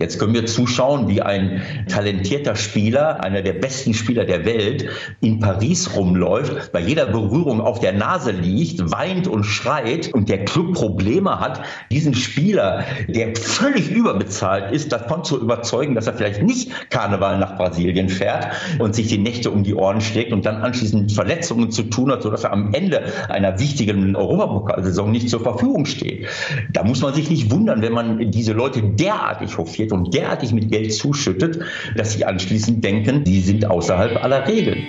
Jetzt können wir zuschauen, wie ein talentierter Spieler, einer der besten Spieler der Welt, in Paris rumläuft, bei jeder Berührung auf der Nase liegt, weint und schreit und der Club Probleme hat, diesen Spieler, der völlig überbezahlt ist, davon zu überzeugen, dass er vielleicht nicht Karneval nach Brasilien fährt und sich die Nächte um die Ohren schlägt und dann anschließend Verletzungen zu tun hat, sodass er am Ende einer wichtigen Europapokalsaison nicht zur Verfügung steht. Da muss man sich nicht wundern, wenn man diese Leute derartig hofiert und derartig mit Geld zuschüttet, dass sie anschließend denken, die sind außerhalb aller Regeln.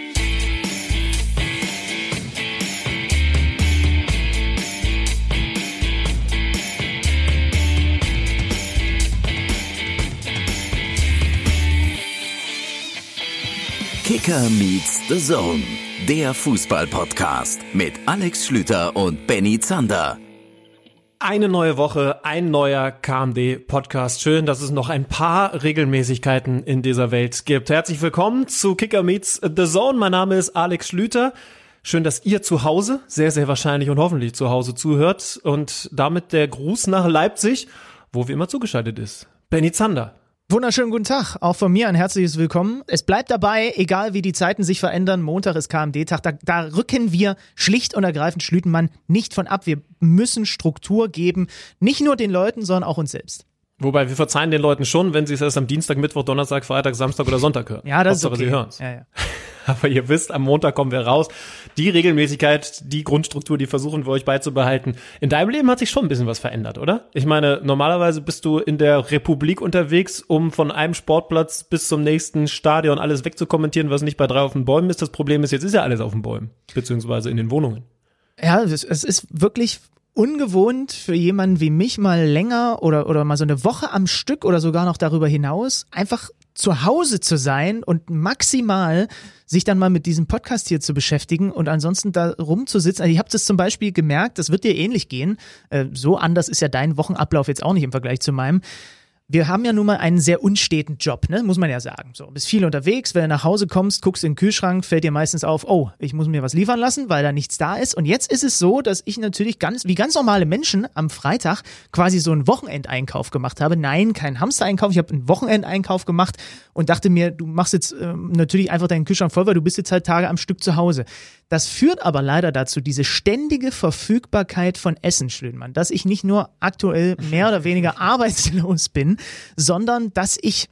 Kicker meets the Zone, der Fußball-Podcast mit Alex Schlüter und Benny Zander. Eine neue Woche, ein neuer KMD-Podcast. Schön, dass es noch ein paar Regelmäßigkeiten in dieser Welt gibt. Herzlich willkommen zu Kicker Meets The Zone. Mein Name ist Alex Schlüter. Schön, dass ihr zu Hause, sehr, sehr wahrscheinlich und hoffentlich zu Hause zuhört. Und damit der Gruß nach Leipzig, wo wie immer zugeschaltet ist. Benny Zander. Wunderschönen guten Tag, auch von mir ein herzliches Willkommen. Es bleibt dabei, egal wie die Zeiten sich verändern, Montag ist KMD-Tag, da, da rücken wir schlicht und ergreifend Schlütenmann nicht von ab. Wir müssen Struktur geben, nicht nur den Leuten, sondern auch uns selbst. Wobei wir verzeihen den Leuten schon, wenn sie es erst am Dienstag, Mittwoch, Donnerstag, Freitag, Samstag oder Sonntag hören. Ja, das Hauptsache, ist okay. sie hören's. Ja, ja. Aber ihr wisst, am Montag kommen wir raus. Die Regelmäßigkeit, die Grundstruktur, die versuchen wir euch beizubehalten. In deinem Leben hat sich schon ein bisschen was verändert, oder? Ich meine, normalerweise bist du in der Republik unterwegs, um von einem Sportplatz bis zum nächsten Stadion alles wegzukommentieren, was nicht bei drei auf den Bäumen ist. Das Problem ist, jetzt ist ja alles auf den Bäumen, beziehungsweise in den Wohnungen. Ja, es, ist wirklich ungewohnt für jemanden wie mich mal länger oder, oder mal so eine Woche am Stück oder sogar noch darüber hinaus einfach zu Hause zu sein und maximal sich dann mal mit diesem Podcast hier zu beschäftigen und ansonsten da rumzusitzen. Also ich habe das zum Beispiel gemerkt, das wird dir ähnlich gehen. Äh, so anders ist ja dein Wochenablauf jetzt auch nicht im Vergleich zu meinem wir haben ja nun mal einen sehr unsteten Job, ne? muss man ja sagen. So, bist viel unterwegs, wenn du nach Hause kommst, guckst in den Kühlschrank, fällt dir meistens auf, oh, ich muss mir was liefern lassen, weil da nichts da ist. Und jetzt ist es so, dass ich natürlich ganz, wie ganz normale Menschen am Freitag quasi so einen Wochenendeinkauf gemacht habe. Nein, kein Hamstereinkauf, ich habe einen Wochenendeinkauf gemacht und dachte mir, du machst jetzt ähm, natürlich einfach deinen Kühlschrank voll, weil du bist jetzt halt Tage am Stück zu Hause. Das führt aber leider dazu, diese ständige Verfügbarkeit von Essen, Schlönmann, dass ich nicht nur aktuell mehr oder weniger arbeitslos bin, sondern dass ich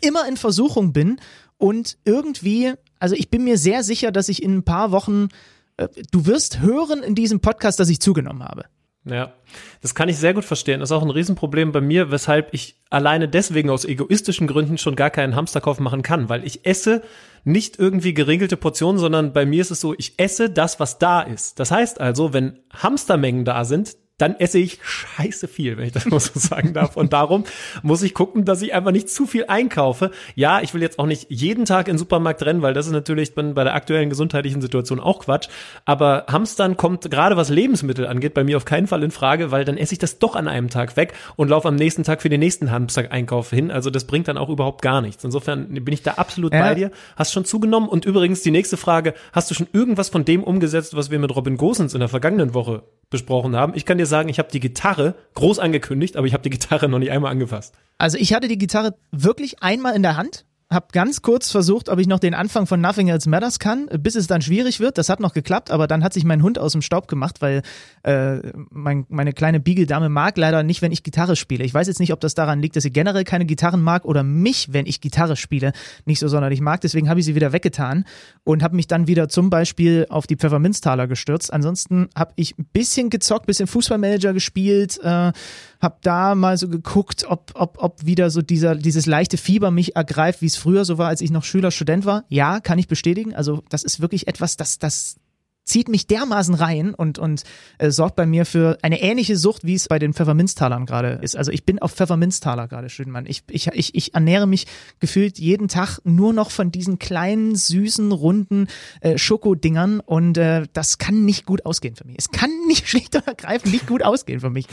immer in Versuchung bin und irgendwie, also ich bin mir sehr sicher, dass ich in ein paar Wochen, äh, du wirst hören in diesem Podcast, dass ich zugenommen habe. Ja, das kann ich sehr gut verstehen. Das ist auch ein Riesenproblem bei mir, weshalb ich alleine deswegen aus egoistischen Gründen schon gar keinen Hamsterkauf machen kann, weil ich esse nicht irgendwie geregelte Portionen, sondern bei mir ist es so, ich esse das, was da ist. Das heißt also, wenn Hamstermengen da sind, dann esse ich scheiße viel, wenn ich das mal so sagen darf. Und darum muss ich gucken, dass ich einfach nicht zu viel einkaufe. Ja, ich will jetzt auch nicht jeden Tag in den Supermarkt rennen, weil das ist natürlich bei der aktuellen gesundheitlichen Situation auch Quatsch. Aber Hamstern kommt gerade was Lebensmittel angeht bei mir auf keinen Fall in Frage, weil dann esse ich das doch an einem Tag weg und laufe am nächsten Tag für den nächsten Hamster-Einkauf hin. Also das bringt dann auch überhaupt gar nichts. Insofern bin ich da absolut ja. bei dir. Hast schon zugenommen. Und übrigens die nächste Frage, hast du schon irgendwas von dem umgesetzt, was wir mit Robin Gosens in der vergangenen Woche besprochen haben? Ich kann dir sagen, ich habe die Gitarre groß angekündigt, aber ich habe die Gitarre noch nicht einmal angefasst. Also ich hatte die Gitarre wirklich einmal in der Hand habe ganz kurz versucht, ob ich noch den Anfang von Nothing Else Matters kann, bis es dann schwierig wird. Das hat noch geklappt, aber dann hat sich mein Hund aus dem Staub gemacht, weil äh, mein, meine kleine Beagle-Dame mag leider nicht, wenn ich Gitarre spiele. Ich weiß jetzt nicht, ob das daran liegt, dass sie generell keine Gitarren mag oder mich, wenn ich Gitarre spiele, nicht so sonderlich mag. Deswegen habe ich sie wieder weggetan und habe mich dann wieder zum Beispiel auf die Pfefferminztaler gestürzt. Ansonsten habe ich ein bisschen gezockt, bisschen Fußballmanager gespielt, äh, habe da mal so geguckt, ob, ob, ob wieder so dieser, dieses leichte Fieber mich ergreift, wie es früher so war, als ich noch Schüler, Student war. Ja, kann ich bestätigen. Also das ist wirklich etwas, das, das zieht mich dermaßen rein und, und äh, sorgt bei mir für eine ähnliche Sucht, wie es bei den Pfefferminztalern gerade ist. Also ich bin auf Pfefferminztaler gerade, Schönmann. Ich, ich, ich, ich ernähre mich gefühlt jeden Tag nur noch von diesen kleinen, süßen, runden äh, Schokodingern und äh, das kann nicht gut ausgehen für mich. Es kann nicht schlicht und ergreifend nicht gut ausgehen für mich.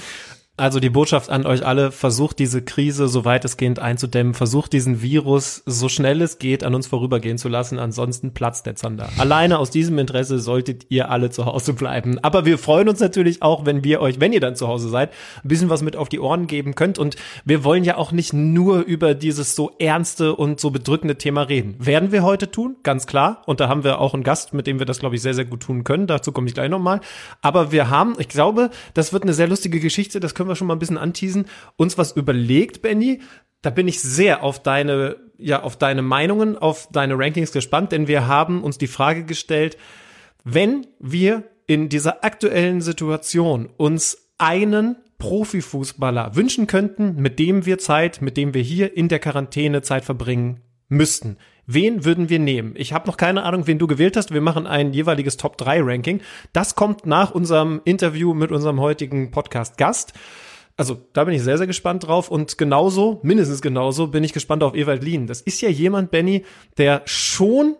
Also die Botschaft an euch alle, versucht diese Krise so weitestgehend einzudämmen, versucht diesen Virus so schnell es geht an uns vorübergehen zu lassen, ansonsten platzt der Zander. Alleine aus diesem Interesse solltet ihr alle zu Hause bleiben. Aber wir freuen uns natürlich auch, wenn wir euch, wenn ihr dann zu Hause seid, ein bisschen was mit auf die Ohren geben könnt und wir wollen ja auch nicht nur über dieses so ernste und so bedrückende Thema reden. Werden wir heute tun, ganz klar. Und da haben wir auch einen Gast, mit dem wir das, glaube ich, sehr, sehr gut tun können. Dazu komme ich gleich nochmal. Aber wir haben, ich glaube, das wird eine sehr lustige Geschichte, das können wir schon mal ein bisschen anteasen, uns was überlegt, Benny. Da bin ich sehr auf deine, ja, auf deine Meinungen, auf deine Rankings gespannt, denn wir haben uns die Frage gestellt, wenn wir in dieser aktuellen Situation uns einen Profifußballer wünschen könnten, mit dem wir Zeit, mit dem wir hier in der Quarantäne Zeit verbringen müssten. Wen würden wir nehmen? Ich habe noch keine Ahnung, wen du gewählt hast. Wir machen ein jeweiliges Top 3 Ranking. Das kommt nach unserem Interview mit unserem heutigen Podcast Gast. Also da bin ich sehr, sehr gespannt drauf. Und genauso, mindestens genauso, bin ich gespannt auf Ewald Lien. Das ist ja jemand, Benny, der schon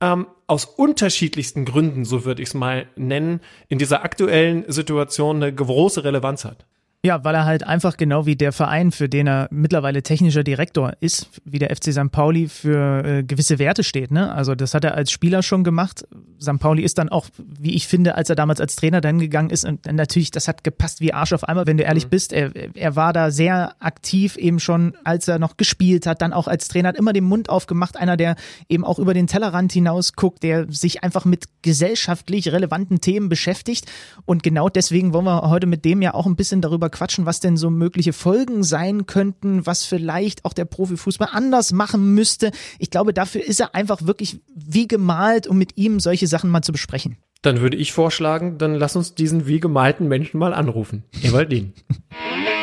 ähm, aus unterschiedlichsten Gründen, so würde ich es mal nennen, in dieser aktuellen Situation eine große Relevanz hat. Ja, weil er halt einfach genau wie der Verein, für den er mittlerweile technischer Direktor ist, wie der FC St. Pauli für äh, gewisse Werte steht. Ne? Also das hat er als Spieler schon gemacht. St. Pauli ist dann auch, wie ich finde, als er damals als Trainer dann gegangen ist, und natürlich, das hat gepasst wie Arsch auf einmal, wenn du ehrlich mhm. bist. Er, er war da sehr aktiv eben schon, als er noch gespielt hat, dann auch als Trainer, hat immer den Mund aufgemacht, einer, der eben auch über den Tellerrand hinaus guckt, der sich einfach mit gesellschaftlich relevanten Themen beschäftigt. Und genau deswegen wollen wir heute mit dem ja auch ein bisschen darüber quatschen, was denn so mögliche Folgen sein könnten, was vielleicht auch der Profifußball anders machen müsste. Ich glaube, dafür ist er einfach wirklich wie gemalt, um mit ihm solche Sachen mal zu besprechen. Dann würde ich vorschlagen, dann lass uns diesen wie gemalten Menschen mal anrufen. Ewaldin.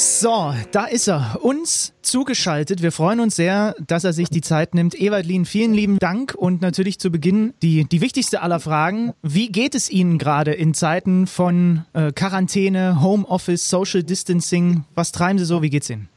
So, da ist er, uns zugeschaltet. Wir freuen uns sehr, dass er sich die Zeit nimmt. Ewaldlin, vielen lieben Dank und natürlich zu Beginn die, die wichtigste aller Fragen. Wie geht es Ihnen gerade in Zeiten von äh, Quarantäne, Homeoffice, Social Distancing? Was treiben Sie so? Wie geht's Ihnen?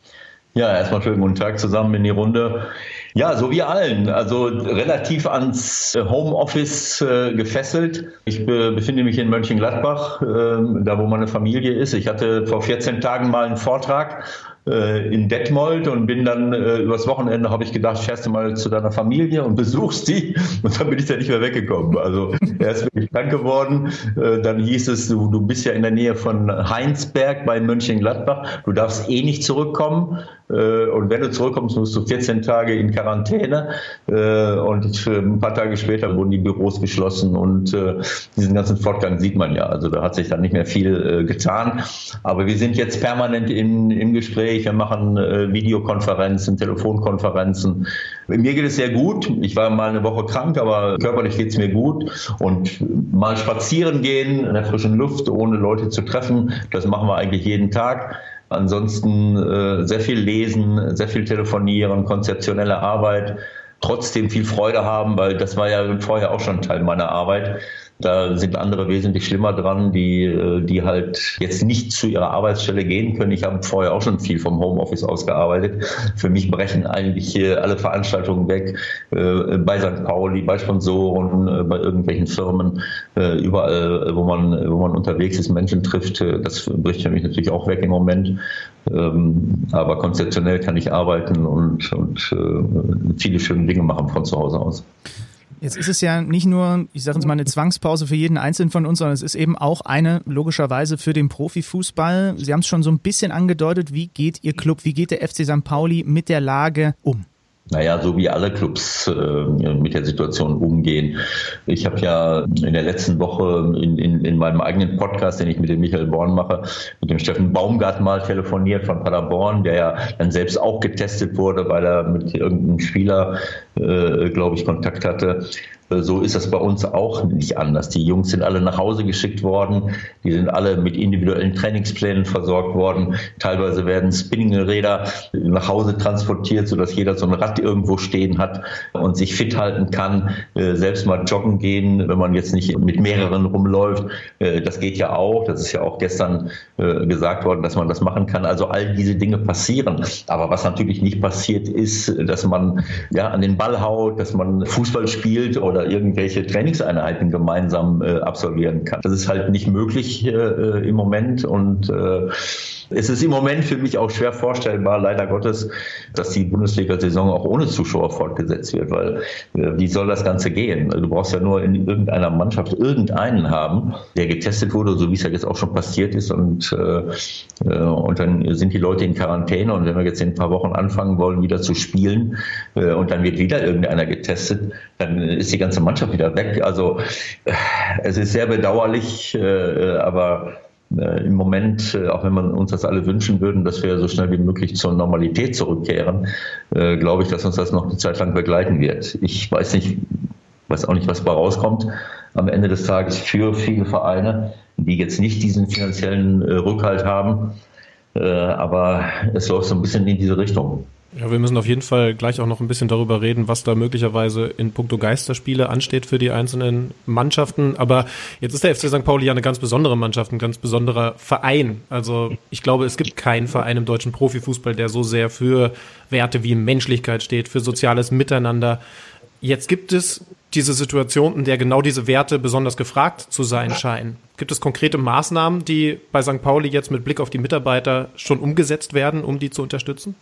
Ja, erstmal schönen guten Tag zusammen in die Runde. Ja, so wie allen. Also relativ ans Homeoffice äh, gefesselt. Ich be befinde mich in Mönchengladbach, äh, da wo meine Familie ist. Ich hatte vor 14 Tagen mal einen Vortrag äh, in Detmold und bin dann äh, übers Wochenende habe ich gedacht, fährst du mal zu deiner Familie und besuchst die und dann bin ich da nicht mehr weggekommen. Also erst bin ich krank geworden, äh, dann hieß es, du, du bist ja in der Nähe von Heinsberg bei Mönchengladbach, du darfst eh nicht zurückkommen äh, und wenn du zurückkommst, musst du 14 Tage in Quarantäne äh, und ein paar Tage später wurden die Büros geschlossen und äh, diesen ganzen Fortgang sieht man ja. Also da hat sich dann nicht mehr viel getan, aber wir sind jetzt permanent in, im Gespräch wir machen äh, Videokonferenzen, Telefonkonferenzen. Mir geht es sehr gut. Ich war mal eine Woche krank, aber körperlich geht es mir gut. Und mal spazieren gehen in der frischen Luft, ohne Leute zu treffen, das machen wir eigentlich jeden Tag. Ansonsten äh, sehr viel lesen, sehr viel telefonieren, konzeptionelle Arbeit trotzdem viel Freude haben, weil das war ja vorher auch schon Teil meiner Arbeit. Da sind andere wesentlich schlimmer dran, die, äh, die halt jetzt nicht zu ihrer Arbeitsstelle gehen können. Ich habe vorher auch schon viel vom Homeoffice ausgearbeitet. Für mich brechen eigentlich alle Veranstaltungen weg, äh, bei St. Pauli, bei Sponsoren, äh, bei irgendwelchen Firmen, überall, wo man, wo man unterwegs ist, Menschen trifft. Das bricht für mich natürlich auch weg im Moment. Ähm, aber konzeptionell kann ich arbeiten und, und viele schöne Dinge machen von zu Hause aus. Jetzt ist es ja nicht nur, ich sage jetzt mal, eine Zwangspause für jeden Einzelnen von uns, sondern es ist eben auch eine, logischerweise, für den Profifußball. Sie haben es schon so ein bisschen angedeutet. Wie geht Ihr Club, wie geht der FC St. Pauli mit der Lage um? Naja, so wie alle Clubs äh, mit der Situation umgehen. Ich habe ja in der letzten Woche in, in, in meinem eigenen Podcast, den ich mit dem Michael Born mache, mit dem Steffen Baumgart mal telefoniert von Paderborn, der ja dann selbst auch getestet wurde, weil er mit irgendeinem Spieler, äh, glaube ich, Kontakt hatte. So ist das bei uns auch nicht anders. Die Jungs sind alle nach Hause geschickt worden. Die sind alle mit individuellen Trainingsplänen versorgt worden. Teilweise werden Spinningräder nach Hause transportiert, sodass jeder so ein Rad irgendwo stehen hat und sich fit halten kann. Äh, selbst mal joggen gehen, wenn man jetzt nicht mit mehreren rumläuft. Äh, das geht ja auch. Das ist ja auch gestern äh, gesagt worden, dass man das machen kann. Also all diese Dinge passieren. Aber was natürlich nicht passiert ist, dass man ja an den Ball haut, dass man Fußball spielt oder irgendwelche Trainingseinheiten gemeinsam äh, absolvieren kann. Das ist halt nicht möglich äh, äh im Moment und äh, es ist im Moment für mich auch schwer vorstellbar, leider Gottes, dass die Bundesliga-Saison auch ohne Zuschauer fortgesetzt wird, weil äh, wie soll das Ganze gehen? Du brauchst ja nur in irgendeiner Mannschaft irgendeinen haben, der getestet wurde, so wie es ja jetzt auch schon passiert ist und, äh, äh, und dann sind die Leute in Quarantäne und wenn wir jetzt in ein paar Wochen anfangen wollen, wieder zu spielen äh, und dann wird wieder irgendeiner getestet, dann ist die ganze Mannschaft wieder weg. Also äh, es ist sehr bedauerlich, äh, aber im Moment, äh, auch wenn man uns das alle wünschen würden, dass wir so schnell wie möglich zur Normalität zurückkehren, äh, glaube ich, dass uns das noch eine Zeit lang begleiten wird. Ich weiß nicht, weiß auch nicht, was dabei rauskommt am Ende des Tages für viele Vereine, die jetzt nicht diesen finanziellen Rückhalt haben. Aber es läuft so ein bisschen in diese Richtung. Ja, wir müssen auf jeden Fall gleich auch noch ein bisschen darüber reden, was da möglicherweise in puncto Geisterspiele ansteht für die einzelnen Mannschaften. Aber jetzt ist der FC St. Pauli ja eine ganz besondere Mannschaft, ein ganz besonderer Verein. Also ich glaube, es gibt keinen Verein im deutschen Profifußball, der so sehr für Werte wie Menschlichkeit steht, für soziales Miteinander. Jetzt gibt es diese Situation, in der genau diese Werte besonders gefragt zu sein scheinen. Gibt es konkrete Maßnahmen, die bei St. Pauli jetzt mit Blick auf die Mitarbeiter schon umgesetzt werden, um die zu unterstützen?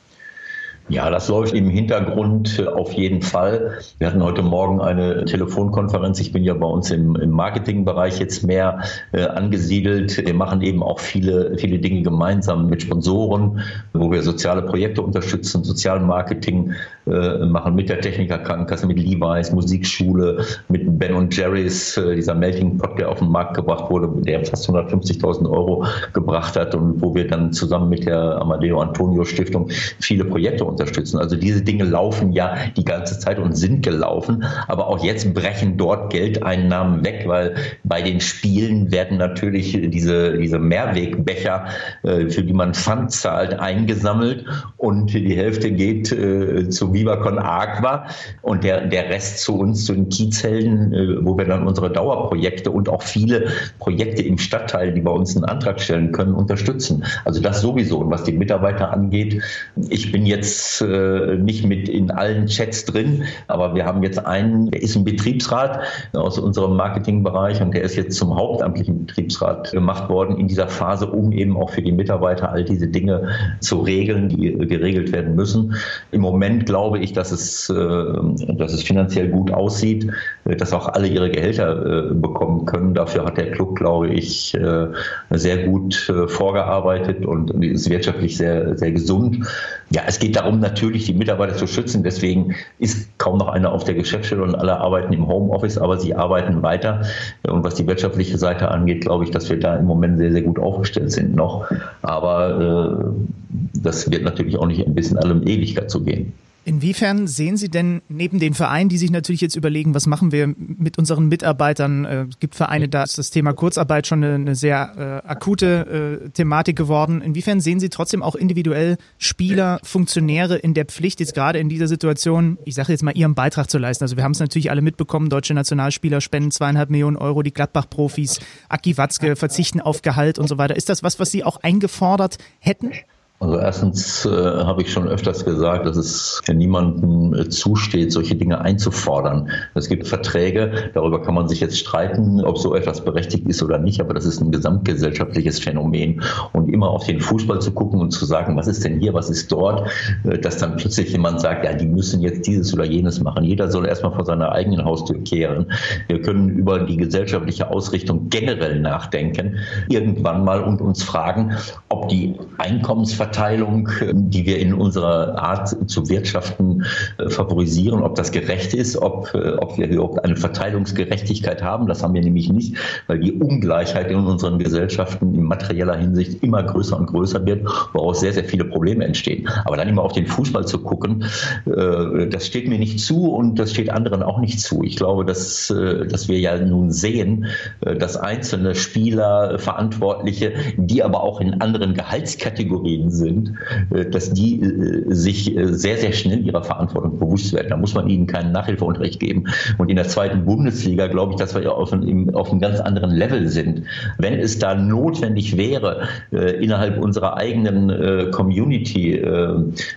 Ja, das läuft im Hintergrund äh, auf jeden Fall. Wir hatten heute Morgen eine Telefonkonferenz. Ich bin ja bei uns im, im Marketingbereich jetzt mehr äh, angesiedelt. Wir machen eben auch viele, viele Dinge gemeinsam mit Sponsoren, wo wir soziale Projekte unterstützen, Sozialmarketing äh, machen mit der Techniker Krankenkasse, mit Levi's, Musikschule, mit Ben und Jerry's, äh, dieser Melting Pot, der auf den Markt gebracht wurde, der fast 150.000 Euro gebracht hat und wo wir dann zusammen mit der Amadeo Antonio Stiftung viele Projekte unterstützen. Also diese Dinge laufen ja die ganze Zeit und sind gelaufen, aber auch jetzt brechen dort Geldeinnahmen weg, weil bei den Spielen werden natürlich diese, diese Mehrwegbecher, äh, für die man Pfand zahlt, eingesammelt und die Hälfte geht äh, zu Viva Con Agua und der, der Rest zu uns, zu den Kiezhelden, äh, wo wir dann unsere Dauerprojekte und auch viele Projekte im Stadtteil, die bei uns einen Antrag stellen können, unterstützen. Also das sowieso. Und was die Mitarbeiter angeht, ich bin jetzt äh, nicht mit in allen Chats drin, aber wir haben jetzt einen, der ist ein Betriebsrat aus unserem Marketingbereich und der ist jetzt zum hauptamtlichen Betriebsrat gemacht worden in dieser Phase, um eben auch für die Mitarbeiter all diese Dinge zu regeln, die geregelt werden müssen. Im Moment glaube ich, dass es, äh, dass es finanziell gut aussieht, dass auch alle ihre Gehälter äh, bekommen können. Dafür hat der Club, glaube ich, äh, sehr gut äh, vorgearbeitet und ist wirtschaftlich sehr, sehr gesund. Ja, es geht darum, natürlich die Mitarbeiter zu schützen. Deswegen ist kaum noch einer auf der Geschäftsstelle und alle arbeiten im Homeoffice, aber sie arbeiten weiter. Und was die wirtschaftliche Seite angeht, glaube ich, dass wir da im Moment sehr, sehr gut aufgestellt sind noch. Aber äh, das wird natürlich auch nicht ein bisschen allem Ewigkeit zu gehen. Inwiefern sehen Sie denn neben den Vereinen, die sich natürlich jetzt überlegen, was machen wir mit unseren Mitarbeitern? Äh, es gibt Vereine, da ist das Thema Kurzarbeit schon eine, eine sehr äh, akute äh, Thematik geworden. Inwiefern sehen Sie trotzdem auch individuell Spieler, Funktionäre in der Pflicht, jetzt gerade in dieser Situation, ich sage jetzt mal, ihren Beitrag zu leisten? Also wir haben es natürlich alle mitbekommen, deutsche Nationalspieler spenden zweieinhalb Millionen Euro, die Gladbach-Profis, Aki Watzke verzichten auf Gehalt und so weiter. Ist das was, was Sie auch eingefordert hätten? Also erstens äh, habe ich schon öfters gesagt, dass es niemandem äh, zusteht, solche Dinge einzufordern. Es gibt Verträge, darüber kann man sich jetzt streiten, ob so etwas berechtigt ist oder nicht, aber das ist ein gesamtgesellschaftliches Phänomen. Und immer auf den Fußball zu gucken und zu sagen, was ist denn hier, was ist dort, äh, dass dann plötzlich jemand sagt, ja, die müssen jetzt dieses oder jenes machen. Jeder soll erstmal vor seiner eigenen Haustür kehren. Wir können über die gesellschaftliche Ausrichtung generell nachdenken, irgendwann mal und uns fragen, ob die Einkommensverträge Umverteilung, die wir in unserer Art zu wirtschaften äh, favorisieren, ob das gerecht ist, ob, äh, ob wir überhaupt eine Verteilungsgerechtigkeit haben. Das haben wir nämlich nicht, weil die Ungleichheit in unseren Gesellschaften in materieller Hinsicht immer größer und größer wird, woraus sehr, sehr viele Probleme entstehen. Aber dann immer auf den Fußball zu gucken, äh, das steht mir nicht zu und das steht anderen auch nicht zu. Ich glaube, dass, dass wir ja nun sehen, dass einzelne Spieler, Verantwortliche, die aber auch in anderen Gehaltskategorien sind, äh, dass die äh, sich äh, sehr, sehr schnell ihrer Verantwortung bewusst werden. Da muss man ihnen keinen Nachhilfeunterricht geben. Und in der zweiten Bundesliga glaube ich, dass wir ja auf, einem, auf einem ganz anderen Level sind. Wenn es da notwendig wäre, innerhalb unserer eigenen Community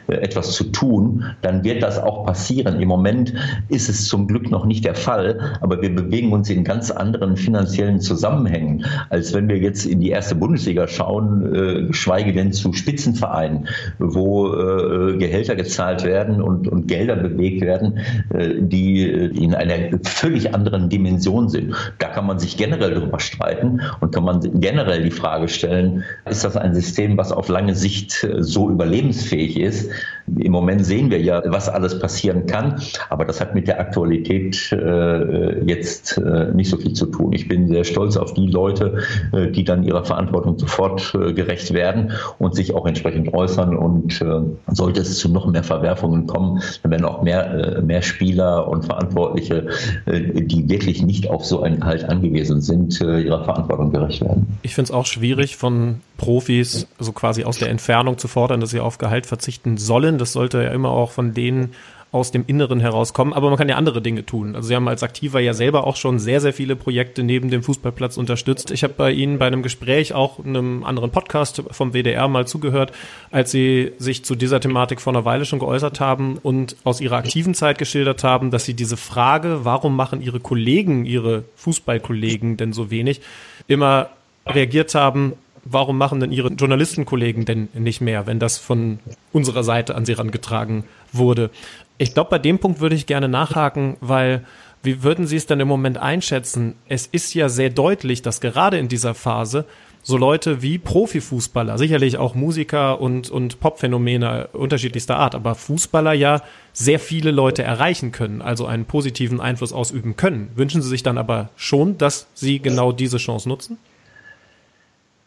etwas zu tun, dann wird das auch passieren. Im Moment ist es zum Glück noch nicht der Fall, aber wir bewegen uns in ganz anderen finanziellen Zusammenhängen, als wenn wir jetzt in die erste Bundesliga schauen, geschweige denn zu Spitzenvereinen, wo äh, Gehälter gezahlt werden und, und Gelder bewegt werden, äh, die in einer völlig anderen Dimension sind. Da kann man sich generell darüber streiten und kann man generell die Frage stellen, ist das ein System, was auf lange Sicht so überlebensfähig ist? Im Moment sehen wir ja, was alles passieren kann, aber das hat mit der Aktualität äh, jetzt äh, nicht so viel zu tun. Ich bin sehr stolz auf die Leute, äh, die dann ihrer Verantwortung sofort äh, gerecht werden und sich auch entsprechend äußern. Und äh, sollte es zu noch mehr Verwerfungen kommen, dann werden auch mehr, äh, mehr Spieler und Verantwortliche, die wirklich nicht auf so ein Gehalt angewiesen sind, ihrer Verantwortung gerecht werden. Ich finde es auch schwierig von Profis so quasi aus der Entfernung zu fordern, dass sie auf Gehalt verzichten sollen. Das sollte ja immer auch von denen aus dem Inneren herauskommen, aber man kann ja andere Dinge tun. Also Sie haben als Aktiver ja selber auch schon sehr, sehr viele Projekte neben dem Fußballplatz unterstützt. Ich habe bei Ihnen bei einem Gespräch auch einem anderen Podcast vom WDR mal zugehört, als Sie sich zu dieser Thematik vor einer Weile schon geäußert haben und aus Ihrer aktiven Zeit geschildert haben, dass Sie diese Frage, warum machen Ihre Kollegen, Ihre Fußballkollegen denn so wenig, immer reagiert haben, warum machen denn Ihre Journalistenkollegen denn nicht mehr, wenn das von unserer Seite an Sie herangetragen wurde? Ich glaube, bei dem Punkt würde ich gerne nachhaken, weil wie würden Sie es denn im Moment einschätzen? Es ist ja sehr deutlich, dass gerade in dieser Phase so Leute wie Profifußballer, sicherlich auch Musiker und, und Popphänomene unterschiedlichster Art, aber Fußballer ja sehr viele Leute erreichen können, also einen positiven Einfluss ausüben können. Wünschen Sie sich dann aber schon, dass Sie genau diese Chance nutzen?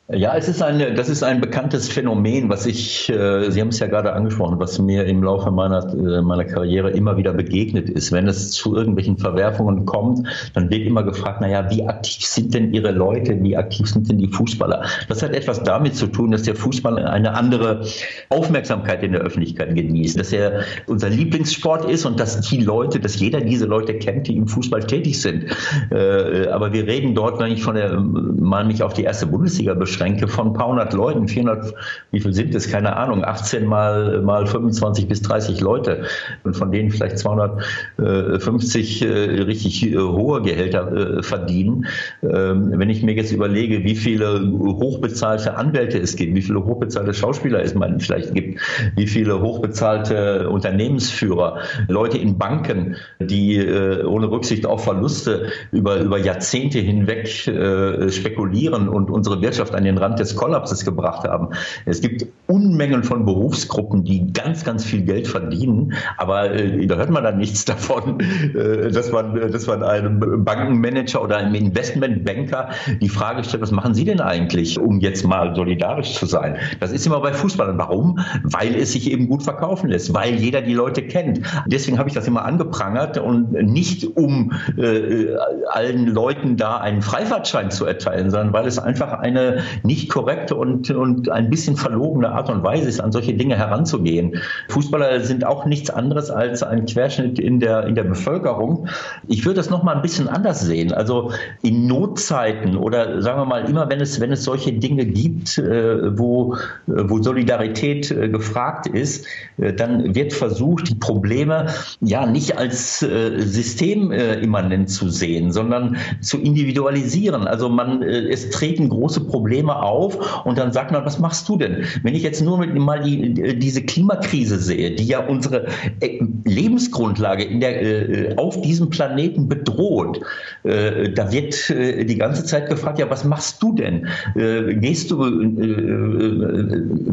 Ja, es ist ein, das ist ein bekanntes Phänomen, was ich, äh, Sie haben es ja gerade angesprochen, was mir im Laufe meiner, äh, meiner Karriere immer wieder begegnet ist. Wenn es zu irgendwelchen Verwerfungen kommt, dann wird immer gefragt, naja, wie aktiv sind denn Ihre Leute, wie aktiv sind denn die Fußballer? Das hat etwas damit zu tun, dass der Fußball eine andere Aufmerksamkeit in der Öffentlichkeit genießt, dass er unser Lieblingssport ist und dass die Leute, dass jeder diese Leute kennt, die im Fußball tätig sind. Äh, aber wir reden dort, wenn ich von der, mal mich auf die erste Bundesliga beschränke, Schränke von ein paar hundert Leuten, 400, wie viel sind es? Keine Ahnung, 18 mal, mal 25 bis 30 Leute und von denen vielleicht 250 äh, richtig äh, hohe Gehälter äh, verdienen. Ähm, wenn ich mir jetzt überlege, wie viele hochbezahlte Anwälte es gibt, wie viele hochbezahlte Schauspieler es man vielleicht gibt, wie viele hochbezahlte Unternehmensführer, Leute in Banken, die ohne Rücksicht auf Verluste über, über Jahrzehnte hinweg spekulieren und unsere Wirtschaft an den Rand des Kollapses gebracht haben. Es gibt Unmengen von Berufsgruppen, die ganz, ganz viel Geld verdienen, aber äh, da hört man dann nichts davon, äh, dass, man, äh, dass man einem Bankenmanager oder einem Investmentbanker die Frage stellt, was machen Sie denn eigentlich, um jetzt mal solidarisch zu sein? Das ist immer bei Fußballern. Warum? Weil es sich eben gut verkaufen lässt, weil jeder die Leute kennt. Deswegen habe ich das immer angeprangert und nicht um äh, allen Leuten da einen Freifahrtschein zu erteilen, sondern weil es einfach eine nicht korrekte und, und ein bisschen verlogene Art und Weise ist, an solche Dinge heranzugehen. Fußballer sind auch nichts anderes als ein Querschnitt in der, in der Bevölkerung. Ich würde das noch mal ein bisschen anders sehen. Also in Notzeiten oder sagen wir mal immer, wenn es, wenn es solche Dinge gibt, äh, wo, wo Solidarität äh, gefragt ist, äh, dann wird versucht, die Probleme ja nicht als äh, systemimmanent zu sehen, sondern zu individualisieren. Also man, äh, es treten große Probleme Probleme auf und dann sagt man, was machst du denn? Wenn ich jetzt nur mit mal die, diese Klimakrise sehe, die ja unsere äh, Lebensgrundlage in der, äh, auf diesem Planeten bedroht, äh, da wird die ganze Zeit gefragt, ja, was machst du denn? Gehst du,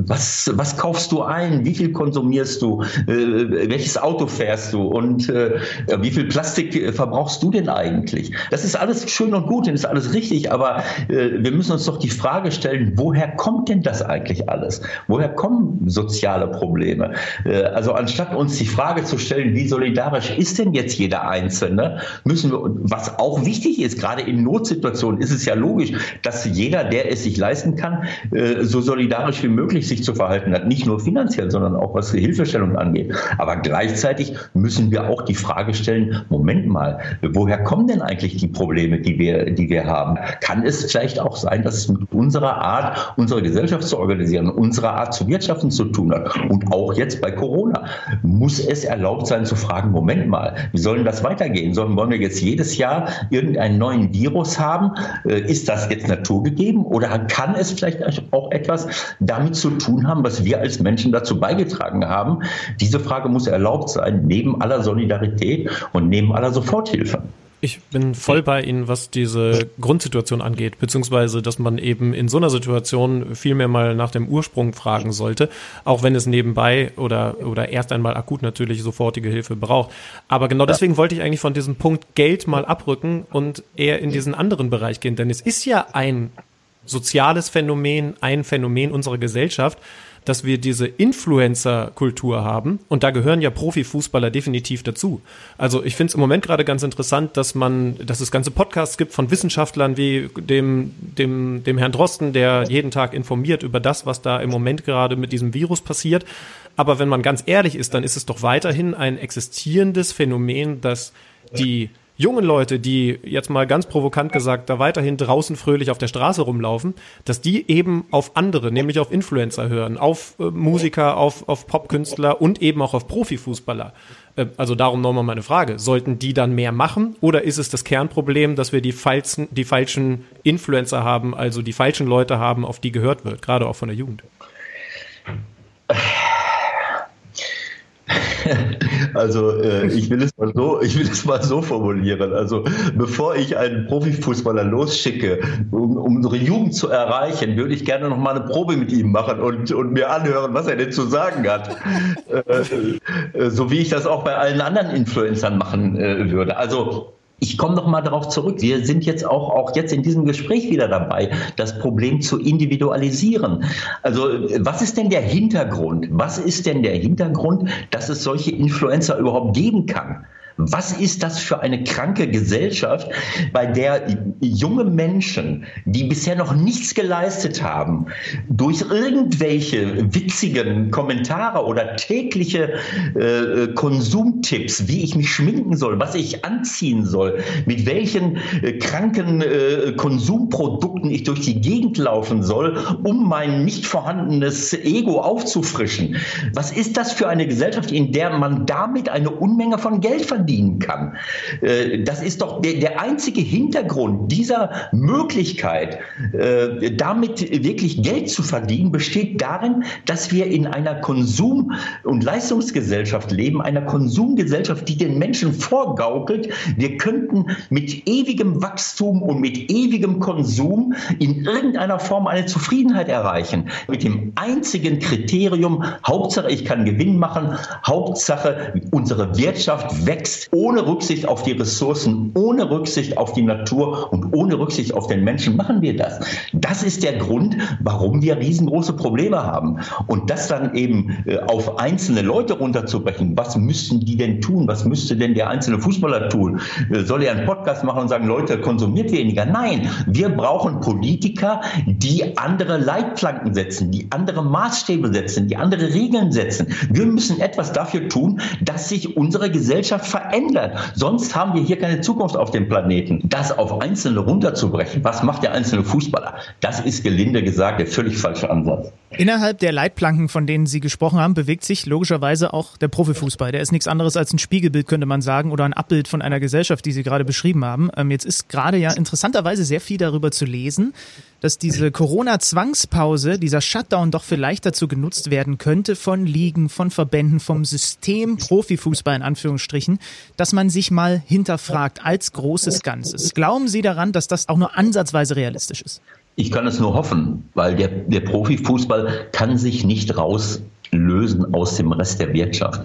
was, was kaufst du ein? Wie viel konsumierst du? Welches Auto fährst du? Und wie viel Plastik verbrauchst du denn eigentlich? Das ist alles schön und gut und ist alles richtig, aber wir müssen uns doch die Frage Frage stellen, woher kommt denn das eigentlich alles? Woher kommen soziale Probleme? Äh, also anstatt uns die Frage zu stellen, wie solidarisch ist denn jetzt jeder Einzelne, müssen wir, was auch wichtig ist, gerade in Notsituationen ist es ja logisch, dass jeder, der es sich leisten kann, äh, so solidarisch wie möglich sich zu verhalten hat. Nicht nur finanziell, sondern auch was die Hilfestellung angeht. Aber gleichzeitig müssen wir auch die Frage stellen, Moment mal, woher kommen denn eigentlich die Probleme, die wir, die wir haben? Kann es vielleicht auch sein, dass es mit unserer Art, unsere Gesellschaft zu organisieren, unserer Art zu wirtschaften zu tun hat? Und auch jetzt bei Corona muss es erlaubt sein zu fragen, Moment mal, wie soll denn das weitergehen? Sollen, wollen wir jetzt jedes Jahr irgendeinen neuen Virus haben? Äh, ist das jetzt naturgegeben oder kann es vielleicht auch etwas damit zu tun haben, was wir als Menschen dazu beigetragen haben? Diese Frage muss erlaubt sein, neben aller Solidarität und neben aller Soforthilfe. Ich bin voll bei Ihnen, was diese Grundsituation angeht, beziehungsweise, dass man eben in so einer Situation viel mehr mal nach dem Ursprung fragen sollte, auch wenn es nebenbei oder, oder erst einmal akut natürlich sofortige Hilfe braucht. Aber genau deswegen wollte ich eigentlich von diesem Punkt Geld mal abrücken und eher in diesen anderen Bereich gehen, denn es ist ja ein soziales Phänomen, ein Phänomen unserer Gesellschaft, dass wir diese Influencer-Kultur haben und da gehören ja Profifußballer definitiv dazu. Also ich finde es im Moment gerade ganz interessant, dass man, dass es ganze Podcasts gibt von Wissenschaftlern wie dem, dem, dem Herrn Drosten, der jeden Tag informiert über das, was da im Moment gerade mit diesem Virus passiert. Aber wenn man ganz ehrlich ist, dann ist es doch weiterhin ein existierendes Phänomen, dass die jungen Leute, die jetzt mal ganz provokant gesagt da weiterhin draußen fröhlich auf der Straße rumlaufen, dass die eben auf andere, nämlich auf Influencer hören, auf äh, Musiker, auf, auf Popkünstler und eben auch auf Profifußballer. Äh, also darum nochmal meine Frage. Sollten die dann mehr machen oder ist es das Kernproblem, dass wir die falschen, die falschen Influencer haben, also die falschen Leute haben, auf die gehört wird, gerade auch von der Jugend? Also äh, ich will es mal so, ich will es mal so formulieren. Also bevor ich einen Profifußballer losschicke, um, um unsere Jugend zu erreichen, würde ich gerne noch mal eine Probe mit ihm machen und, und mir anhören, was er denn zu sagen hat. Äh, äh, so wie ich das auch bei allen anderen Influencern machen äh, würde. Also ich komme noch mal darauf zurück. Wir sind jetzt auch, auch jetzt in diesem Gespräch wieder dabei, das Problem zu individualisieren. Also was ist denn der Hintergrund? Was ist denn der Hintergrund, dass es solche Influencer überhaupt geben kann? Was ist das für eine kranke Gesellschaft, bei der junge Menschen, die bisher noch nichts geleistet haben, durch irgendwelche witzigen Kommentare oder tägliche äh, Konsumtipps, wie ich mich schminken soll, was ich anziehen soll, mit welchen äh, kranken äh, Konsumprodukten ich durch die Gegend laufen soll, um mein nicht vorhandenes Ego aufzufrischen. Was ist das für eine Gesellschaft, in der man damit eine Unmenge von Geld verdient? Verdienen kann. Äh, das ist doch der, der einzige Hintergrund dieser Möglichkeit, äh, damit wirklich Geld zu verdienen, besteht darin, dass wir in einer Konsum- und Leistungsgesellschaft leben, einer Konsumgesellschaft, die den Menschen vorgaukelt, wir könnten mit ewigem Wachstum und mit ewigem Konsum in irgendeiner Form eine Zufriedenheit erreichen. Mit dem einzigen Kriterium, Hauptsache ich kann Gewinn machen, Hauptsache unsere Wirtschaft wächst ohne Rücksicht auf die Ressourcen, ohne Rücksicht auf die Natur und ohne Rücksicht auf den Menschen machen wir das. Das ist der Grund, warum wir riesengroße Probleme haben. Und das dann eben äh, auf einzelne Leute runterzubrechen, was müssten die denn tun? Was müsste denn der einzelne Fußballer tun? Äh, soll er einen Podcast machen und sagen, Leute, konsumiert weniger? Nein, wir brauchen Politiker, die andere Leitplanken setzen, die andere Maßstäbe setzen, die andere Regeln setzen. Wir müssen etwas dafür tun, dass sich unsere Gesellschaft verändert verändert. Sonst haben wir hier keine Zukunft auf dem Planeten. Das auf Einzelne runterzubrechen, was macht der einzelne Fußballer? Das ist gelinde gesagt der völlig falsche Ansatz. Innerhalb der Leitplanken, von denen Sie gesprochen haben, bewegt sich logischerweise auch der Profifußball. Der ist nichts anderes als ein Spiegelbild, könnte man sagen, oder ein Abbild von einer Gesellschaft, die Sie gerade beschrieben haben. Ähm, jetzt ist gerade ja interessanterweise sehr viel darüber zu lesen, dass diese Corona-Zwangspause, dieser Shutdown doch vielleicht dazu genutzt werden könnte von Ligen, von Verbänden, vom System Profifußball in Anführungsstrichen, dass man sich mal hinterfragt als großes Ganzes. Glauben Sie daran, dass das auch nur ansatzweise realistisch ist? Ich kann es nur hoffen, weil der, der Profifußball kann sich nicht rauslösen lösen aus dem Rest der Wirtschaft.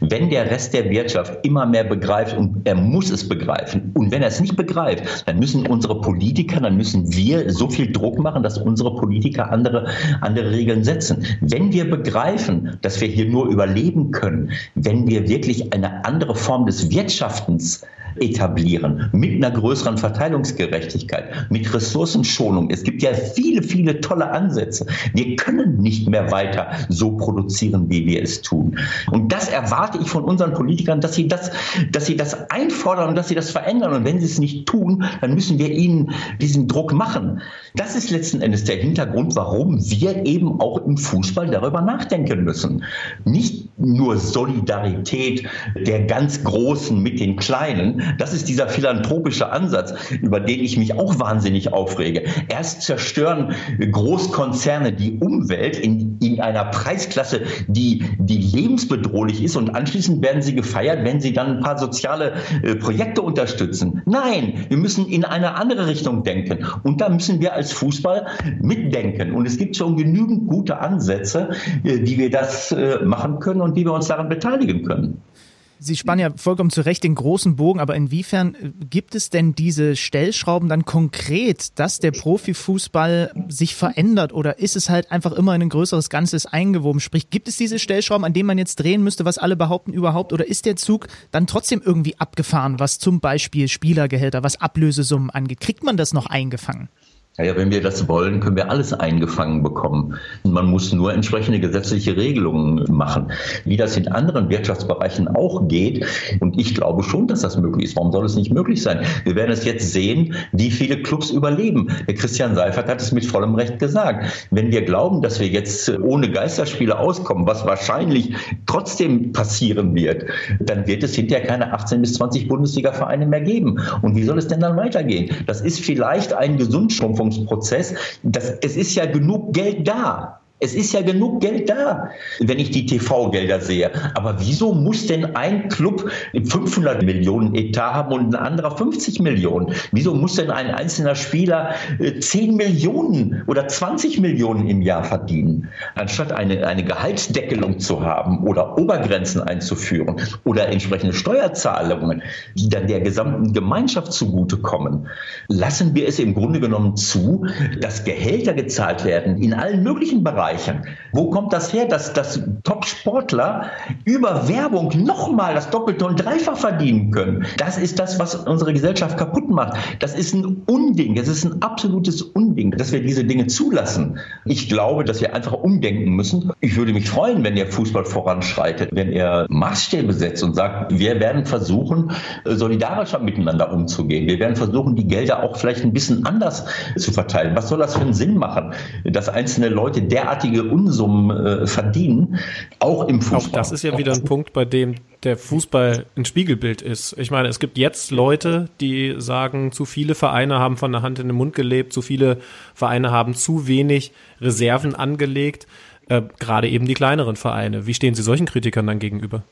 Wenn der Rest der Wirtschaft immer mehr begreift und er muss es begreifen und wenn er es nicht begreift, dann müssen unsere Politiker, dann müssen wir so viel Druck machen, dass unsere Politiker andere, andere Regeln setzen. Wenn wir begreifen, dass wir hier nur überleben können, wenn wir wirklich eine andere Form des Wirtschaftens etablieren, mit einer größeren Verteilungsgerechtigkeit, mit Ressourcenschonung. Es gibt ja viele, viele tolle Ansätze. Wir können nicht mehr weiter so produzieren, wie wir es tun. Und das erwarte ich von unseren Politikern, dass sie das, dass sie das einfordern und dass sie das verändern. Und wenn sie es nicht tun, dann müssen wir ihnen diesen Druck machen. Das ist letzten Endes der Hintergrund, warum wir eben auch im Fußball darüber nachdenken müssen. Nicht nur Solidarität der ganz Großen mit den Kleinen, das ist dieser philanthropische Ansatz, über den ich mich auch wahnsinnig aufrege. Erst zerstören Großkonzerne die Umwelt in, in einer Preisklasse, die, die lebensbedrohlich ist und anschließend werden sie gefeiert, wenn sie dann ein paar soziale äh, Projekte unterstützen. Nein, wir müssen in eine andere Richtung denken. Und da müssen wir als Fußball mitdenken. Und es gibt schon genügend gute Ansätze, äh, wie wir das äh, machen können und wie wir uns daran beteiligen können. Sie spannen ja vollkommen zu Recht den großen Bogen, aber inwiefern äh, gibt es denn diese Stellschrauben dann konkret, dass der Profifußball sich verändert oder ist es halt einfach immer in ein größeres Ganzes eingewoben? Sprich, gibt es diese Stellschrauben, an denen man jetzt drehen müsste, was alle behaupten überhaupt oder ist der Zug dann trotzdem irgendwie abgefahren, was zum Beispiel Spielergehälter, was Ablösesummen angeht? Kriegt man das noch eingefangen? Ja, wenn wir das wollen, können wir alles eingefangen bekommen. Man muss nur entsprechende gesetzliche Regelungen machen, wie das in anderen Wirtschaftsbereichen auch geht. Und ich glaube schon, dass das möglich ist. Warum soll es nicht möglich sein? Wir werden es jetzt sehen, wie viele Clubs überleben. Der Christian Seifert hat es mit vollem Recht gesagt. Wenn wir glauben, dass wir jetzt ohne Geisterspiele auskommen, was wahrscheinlich trotzdem passieren wird, dann wird es hinterher keine 18 bis 20 Bundesliga-Vereine mehr geben. Und wie soll es denn dann weitergehen? Das ist vielleicht ein Gesundstrom Veränderungsprozess. Das, es ist ja genug Geld da. Es ist ja genug Geld da, wenn ich die TV-Gelder sehe. Aber wieso muss denn ein Club 500 Millionen Etat haben und ein anderer 50 Millionen? Wieso muss denn ein einzelner Spieler 10 äh, Millionen oder 20 Millionen im Jahr verdienen, anstatt eine, eine Gehaltsdeckelung zu haben oder Obergrenzen einzuführen oder entsprechende Steuerzahlungen, die dann der gesamten Gemeinschaft zugutekommen? Lassen wir es im Grunde genommen zu, dass Gehälter gezahlt werden in allen möglichen Bereichen Bereichen. Wo kommt das her, dass, dass Top-Sportler über Werbung nochmal das Doppelte und Dreifach verdienen können? Das ist das, was unsere Gesellschaft kaputt macht. Das ist ein Unding. Das ist ein absolutes Unding, dass wir diese Dinge zulassen. Ich glaube, dass wir einfach umdenken müssen. Ich würde mich freuen, wenn der Fußball voranschreitet, wenn er Maßstäbe setzt und sagt, wir werden versuchen, solidarischer miteinander umzugehen. Wir werden versuchen, die Gelder auch vielleicht ein bisschen anders zu verteilen. Was soll das für einen Sinn machen, dass einzelne Leute derart derartige Unsummen äh, verdienen, auch im Fußball. Auch das ist ja wieder ein Punkt, bei dem der Fußball ein Spiegelbild ist. Ich meine, es gibt jetzt Leute, die sagen, zu viele Vereine haben von der Hand in den Mund gelebt, zu viele Vereine haben zu wenig Reserven angelegt, äh, gerade eben die kleineren Vereine. Wie stehen Sie solchen Kritikern dann gegenüber?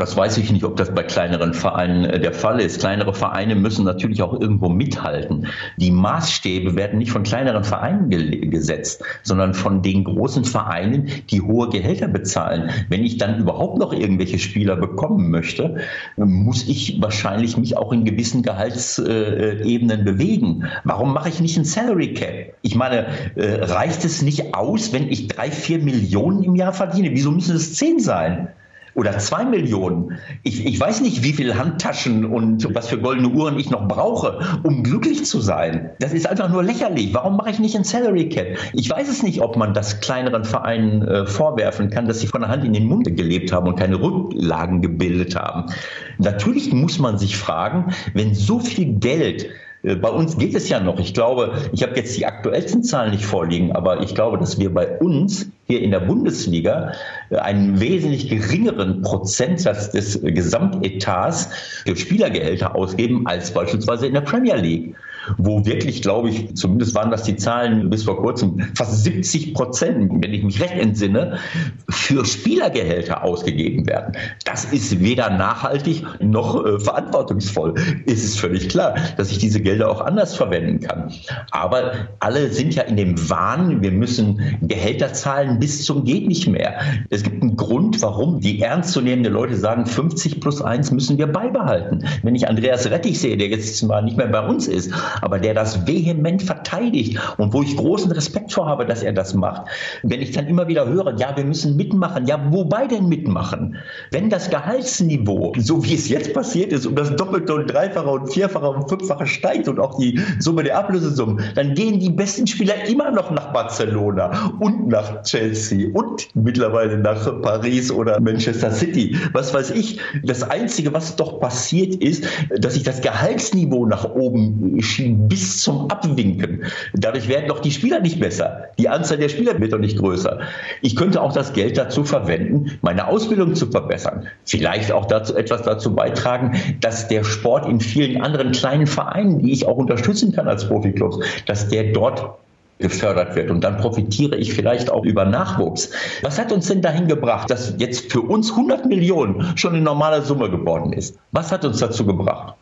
Das weiß ich nicht, ob das bei kleineren Vereinen äh, der Fall ist. Kleinere Vereine müssen natürlich auch irgendwo mithalten. Die Maßstäbe werden nicht von kleineren Vereinen ge gesetzt, sondern von den großen Vereinen, die hohe Gehälter bezahlen. Wenn ich dann überhaupt noch irgendwelche Spieler bekommen möchte, muss ich wahrscheinlich mich auch in gewissen Gehaltsebenen bewegen. Warum mache ich nicht ein Salary Cap? Ich meine, äh, reicht es nicht aus, wenn ich drei, vier Millionen im Jahr verdiene? Wieso müssen es zehn sein? Oder zwei Millionen. Ich, ich weiß nicht, wie viele Handtaschen und was für goldene Uhren ich noch brauche, um glücklich zu sein. Das ist einfach nur lächerlich. Warum mache ich nicht ein Salary Cap? Ich weiß es nicht, ob man das kleineren Vereinen äh, vorwerfen kann, dass sie von der Hand in den Mund gelebt haben und keine Rücklagen gebildet haben. Natürlich muss man sich fragen, wenn so viel Geld bei uns geht es ja noch. Ich glaube, ich habe jetzt die aktuellsten Zahlen nicht vorliegen, aber ich glaube, dass wir bei uns hier in der Bundesliga äh, einen wesentlich geringeren Prozentsatz des Gesamtetats für Spielergehälter ausgeben als beispielsweise in der Premier League. Wo wirklich, glaube ich, zumindest waren das die Zahlen bis vor kurzem, fast 70 Prozent, wenn ich mich recht entsinne, für Spielergehälter ausgegeben werden. Das ist weder nachhaltig noch äh, verantwortungsvoll. Ist es völlig klar, dass ich diese Gelder auch anders verwenden kann. Aber alle sind ja in dem Wahn, wir müssen Gehälter zahlen bis zum geht nicht mehr. Es gibt einen Grund, warum die ernstzunehmende Leute sagen, 50 plus 1 müssen wir beibehalten. Wenn ich Andreas Rettich sehe, der jetzt zwar nicht mehr bei uns ist, aber der das vehement verteidigt und wo ich großen Respekt vor habe, dass er das macht. Wenn ich dann immer wieder höre, ja, wir müssen mitmachen, ja, wobei denn mitmachen? Wenn das Gehaltsniveau, so wie es jetzt passiert ist, um das Doppelte und Dreifache und Vierfache und Fünffache steigt und auch die Summe der Ablösesummen, dann gehen die besten Spieler immer noch nach Barcelona und nach Chelsea und mittlerweile nach Paris oder Manchester City. Was weiß ich. Das Einzige, was doch passiert ist, dass sich das Gehaltsniveau nach oben schien bis zum Abwinken. Dadurch werden doch die Spieler nicht besser. Die Anzahl der Spieler wird doch nicht größer. Ich könnte auch das Geld dazu verwenden, meine Ausbildung zu verbessern. Vielleicht auch dazu etwas dazu beitragen, dass der Sport in vielen anderen kleinen Vereinen, die ich auch unterstützen kann als Profiklubs, dass der dort gefördert wird. Und dann profitiere ich vielleicht auch über Nachwuchs. Was hat uns denn dahin gebracht, dass jetzt für uns 100 Millionen schon eine normale Summe geworden ist? Was hat uns dazu gebracht?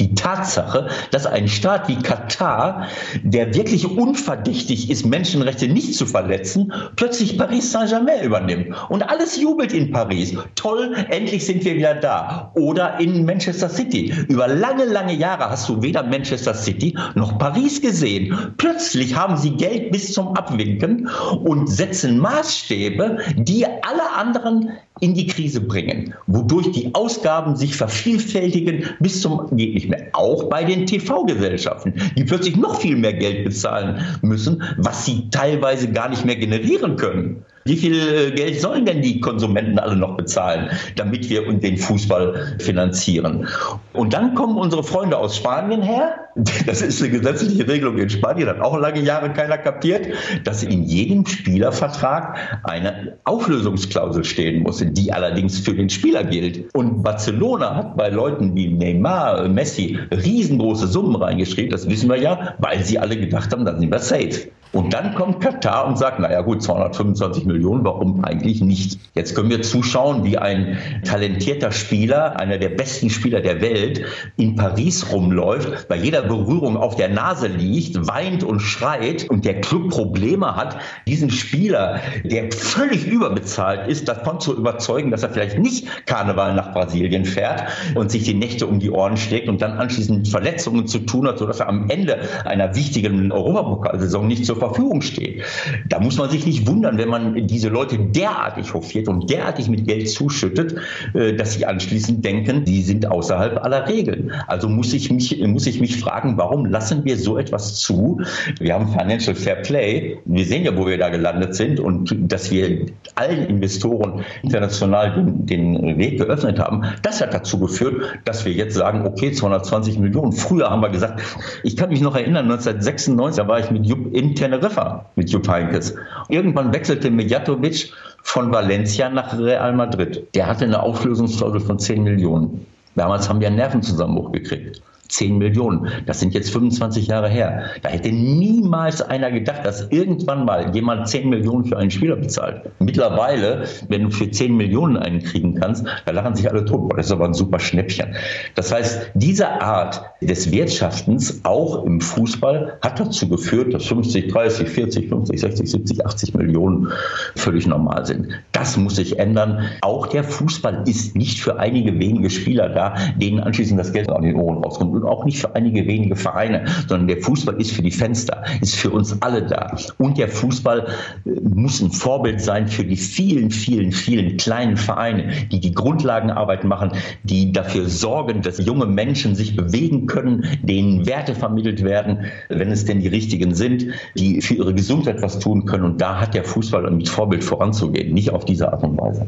Die Tatsache, dass ein Staat wie Katar, der wirklich unverdächtig ist, Menschenrechte nicht zu verletzen, plötzlich Paris Saint-Germain übernimmt. Und alles jubelt in Paris. Toll, endlich sind wir wieder da. Oder in Manchester City. Über lange, lange Jahre hast du weder Manchester City noch Paris gesehen. Plötzlich haben sie Geld bis zum Abwinken und setzen Maßstäbe, die alle anderen in die Krise bringen, wodurch die Ausgaben sich vervielfältigen bis zum geht nicht mehr. Auch bei den TV-Gesellschaften, die plötzlich noch viel mehr Geld bezahlen müssen, was sie teilweise gar nicht mehr generieren können. Wie viel äh, Geld sollen denn die Konsumenten alle noch bezahlen, damit wir den Fußball finanzieren? Und dann kommen unsere Freunde aus Spanien her. Das ist eine gesetzliche Regelung in Spanien, hat auch lange Jahre keiner kapiert, dass in jedem Spielervertrag eine Auflösungsklausel stehen muss, die allerdings für den Spieler gilt. Und Barcelona hat bei Leuten wie Neymar, Messi riesengroße Summen reingeschrieben, das wissen wir ja, weil sie alle gedacht haben, dann sind wir safe. Und dann kommt Katar und sagt, naja gut, 225 Millionen, warum eigentlich nicht? Jetzt können wir zuschauen, wie ein talentierter Spieler, einer der besten Spieler der Welt, in Paris rumläuft, bei jeder Berührung auf der Nase liegt, weint und schreit und der Club Probleme hat, diesen Spieler, der völlig überbezahlt ist, davon zu überzeugen, dass er vielleicht nicht Karneval nach Brasilien fährt und sich die Nächte um die Ohren schlägt und dann anschließend Verletzungen zu tun hat, sodass er am Ende einer wichtigen Europapokalsaison nicht zur Verfügung steht. Da muss man sich nicht wundern, wenn man diese Leute derartig hofiert und derartig mit Geld zuschüttet, äh, dass sie anschließend denken, die sind außerhalb aller Regeln. Also muss ich mich, muss ich mich fragen, warum lassen wir so etwas zu? Wir haben Financial Fair Play. Wir sehen ja, wo wir da gelandet sind und dass wir allen Investoren international den, den Weg geöffnet haben. Das hat dazu geführt, dass wir jetzt sagen, okay, 220 Millionen. Früher haben wir gesagt, ich kann mich noch erinnern, 1996, da war ich mit Jupp intern Teneriffa mit Jupp Heynckes. Irgendwann wechselte Mijatovic von Valencia nach Real Madrid. Der hatte eine Auflösungsklausel von 10 Millionen. Damals haben wir einen Nervenzusammenbruch gekriegt. 10 Millionen. Das sind jetzt 25 Jahre her. Da hätte niemals einer gedacht, dass irgendwann mal jemand 10 Millionen für einen Spieler bezahlt. Mittlerweile, wenn du für 10 Millionen einen kriegen kannst, da lachen sich alle tot. Das ist aber ein super Schnäppchen. Das heißt, diese Art des Wirtschaftens, auch im Fußball, hat dazu geführt, dass 50, 30, 40, 50, 60, 70, 80 Millionen völlig normal sind. Das muss sich ändern. Auch der Fußball ist nicht für einige wenige Spieler da, denen anschließend das Geld an den Ohren rauskommt und auch nicht für einige wenige Vereine, sondern der Fußball ist für die Fenster, ist für uns alle da. Und der Fußball äh, muss ein Vorbild sein für die vielen, vielen, vielen kleinen Vereine, die die Grundlagenarbeit machen, die dafür sorgen, dass junge Menschen sich bewegen können, denen Werte vermittelt werden, wenn es denn die richtigen sind, die für ihre Gesundheit was tun können. Und da hat der Fußball mit Vorbild voranzugehen, nicht auf diese Art und Weise.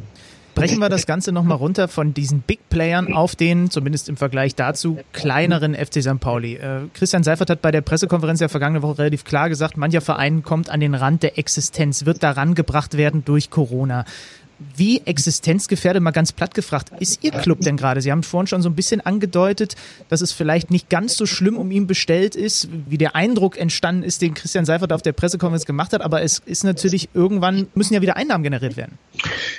Brechen wir das Ganze nochmal runter von diesen Big Playern auf den, zumindest im Vergleich dazu, kleineren FC St. Pauli. Äh, Christian Seifert hat bei der Pressekonferenz der vergangenen Woche relativ klar gesagt, mancher Verein kommt an den Rand der Existenz, wird daran gebracht werden durch Corona. Wie existenzgefährdet, mal ganz platt gefragt, ist Ihr Club denn gerade? Sie haben vorhin schon so ein bisschen angedeutet, dass es vielleicht nicht ganz so schlimm um ihn bestellt ist, wie der Eindruck entstanden ist, den Christian Seifert auf der Pressekonferenz gemacht hat. Aber es ist natürlich irgendwann, müssen ja wieder Einnahmen generiert werden.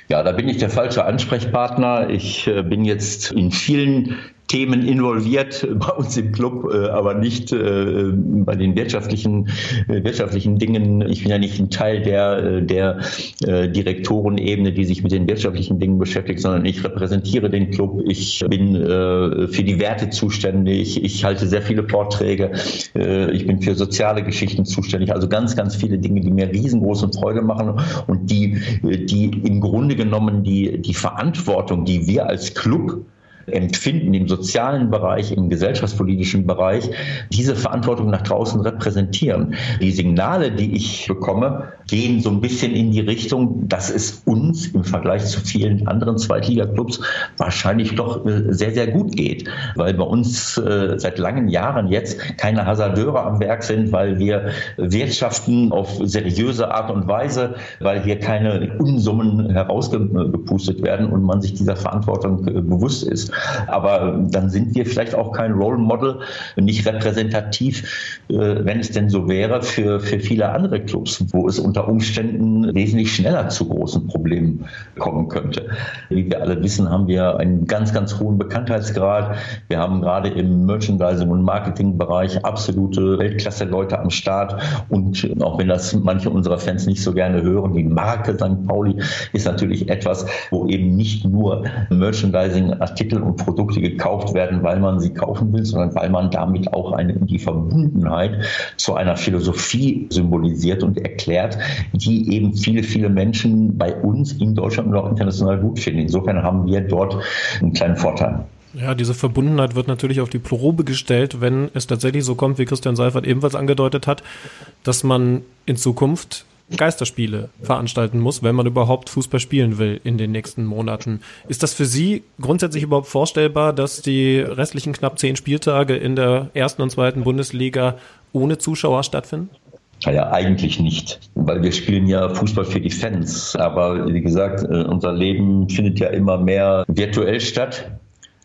Ja, da bin ich der falsche Ansprechpartner. Ich äh, bin jetzt in vielen Themen involviert bei uns im Club, äh, aber nicht äh, bei den wirtschaftlichen, äh, wirtschaftlichen Dingen. Ich bin ja nicht ein Teil der, der Direktorenebene, die sich mit den wirtschaftlichen Dingen beschäftigt, sondern ich repräsentiere den Club. Ich bin für die Werte zuständig. Ich halte sehr viele Vorträge. Ich bin für soziale Geschichten zuständig. Also ganz, ganz viele Dinge, die mir riesengroße Freude machen und die, die im Grunde genommen die, die Verantwortung, die wir als Club empfinden im sozialen Bereich, im gesellschaftspolitischen Bereich, diese Verantwortung nach draußen repräsentieren. Die Signale, die ich bekomme, gehen so ein bisschen in die Richtung, dass es uns im Vergleich zu vielen anderen Zweitliga-Clubs wahrscheinlich doch äh, sehr, sehr gut geht, weil bei uns äh, seit langen Jahren jetzt keine Hasardeure am Werk sind, weil wir wirtschaften auf seriöse Art und Weise, weil hier keine Unsummen herausgepustet werden und man sich dieser Verantwortung äh, bewusst ist. Aber dann sind wir vielleicht auch kein Role Model, nicht repräsentativ, wenn es denn so wäre, für, für viele andere Clubs, wo es unter Umständen wesentlich schneller zu großen Problemen kommen könnte. Wie wir alle wissen, haben wir einen ganz, ganz hohen Bekanntheitsgrad. Wir haben gerade im Merchandising- und Marketingbereich absolute Weltklasse-Leute am Start. Und auch wenn das manche unserer Fans nicht so gerne hören, die Marke St. Pauli ist natürlich etwas, wo eben nicht nur Merchandising-Artikel und Produkte gekauft werden, weil man sie kaufen will, sondern weil man damit auch eine, die Verbundenheit zu einer Philosophie symbolisiert und erklärt, die eben viele, viele Menschen bei uns in Deutschland und auch international gut finden. Insofern haben wir dort einen kleinen Vorteil. Ja, diese Verbundenheit wird natürlich auf die Probe gestellt, wenn es tatsächlich so kommt, wie Christian Seifert ebenfalls angedeutet hat, dass man in Zukunft Geisterspiele veranstalten muss, wenn man überhaupt Fußball spielen will in den nächsten Monaten. Ist das für Sie grundsätzlich überhaupt vorstellbar, dass die restlichen knapp zehn Spieltage in der ersten und zweiten Bundesliga ohne Zuschauer stattfinden? Naja, eigentlich nicht, weil wir spielen ja Fußball für die Fans. Aber wie gesagt, äh, unser Leben findet ja immer mehr virtuell statt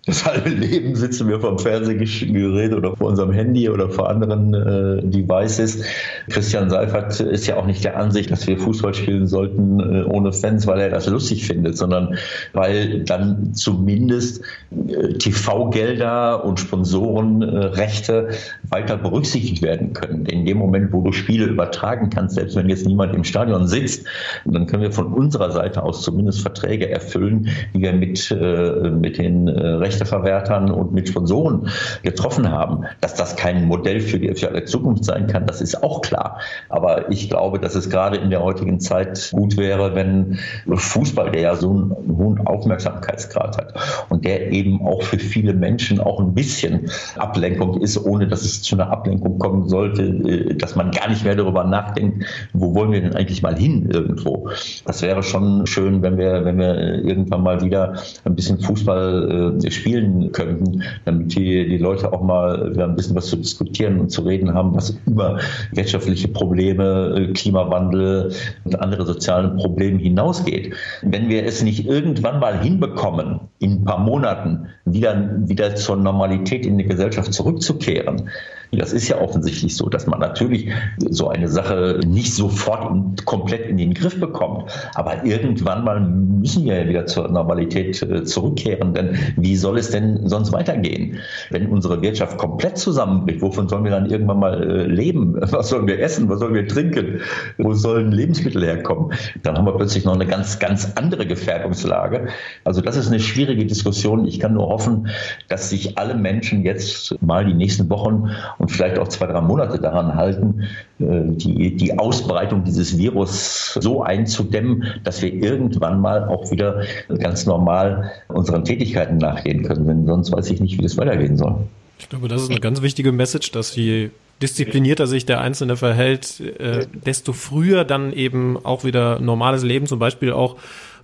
das halbe Leben sitzen wir vom Fernsehgerät oder vor unserem Handy oder vor anderen äh, Devices. Christian Seifert ist ja auch nicht der Ansicht, dass wir Fußball spielen sollten äh, ohne Fans, weil er das lustig findet, sondern weil dann zumindest äh, TV-Gelder und Sponsorenrechte weiter berücksichtigt werden können. In dem Moment, wo du Spiele übertragen kannst, selbst wenn jetzt niemand im Stadion sitzt, dann können wir von unserer Seite aus zumindest Verträge erfüllen, die wir mit, äh, mit den äh, Rechten Rechteverwertern und mit Sponsoren getroffen haben. Dass das kein Modell für die, für die Zukunft sein kann, das ist auch klar. Aber ich glaube, dass es gerade in der heutigen Zeit gut wäre, wenn Fußball, der ja so einen hohen Aufmerksamkeitsgrad hat und der eben auch für viele Menschen auch ein bisschen Ablenkung ist, ohne dass es zu einer Ablenkung kommen sollte, äh, dass man gar nicht mehr darüber nachdenkt, wo wollen wir denn eigentlich mal hin irgendwo. Das wäre schon schön, wenn wir, wenn wir irgendwann mal wieder ein bisschen Fußball äh, spielen spielen könnten, damit die, die Leute auch mal wieder ein bisschen was zu diskutieren und zu reden haben, was über wirtschaftliche Probleme, äh, Klimawandel und andere soziale Probleme hinausgeht. Wenn wir es nicht irgendwann mal hinbekommen, in ein paar Monaten wieder, wieder zur Normalität in die Gesellschaft zurückzukehren, das ist ja offensichtlich so, dass man natürlich so eine Sache nicht sofort und komplett in den Griff bekommt. Aber irgendwann mal müssen wir ja wieder zur Normalität äh, zurückkehren. Denn wie soll es denn sonst weitergehen? Wenn unsere Wirtschaft komplett zusammenbricht, wovon sollen wir dann irgendwann mal äh, leben? Was sollen wir essen? Was sollen wir trinken? Wo sollen Lebensmittel herkommen? Dann haben wir plötzlich noch eine ganz, ganz andere Gefährdungslage. Also das ist eine schwierige Diskussion. Ich kann nur hoffen, dass sich alle Menschen jetzt mal die nächsten Wochen und vielleicht auch zwei, drei Monate daran halten, äh, die, die Ausbreitung dieses Virus so einzudämmen, dass wir irgendwann mal auch wieder ganz normal unseren Tätigkeiten nachgehen können. Denn sonst weiß ich nicht, wie das weitergehen soll. Ich glaube, das ist eine ganz wichtige Message, dass je disziplinierter sich der Einzelne verhält, äh, desto früher dann eben auch wieder normales Leben, zum Beispiel auch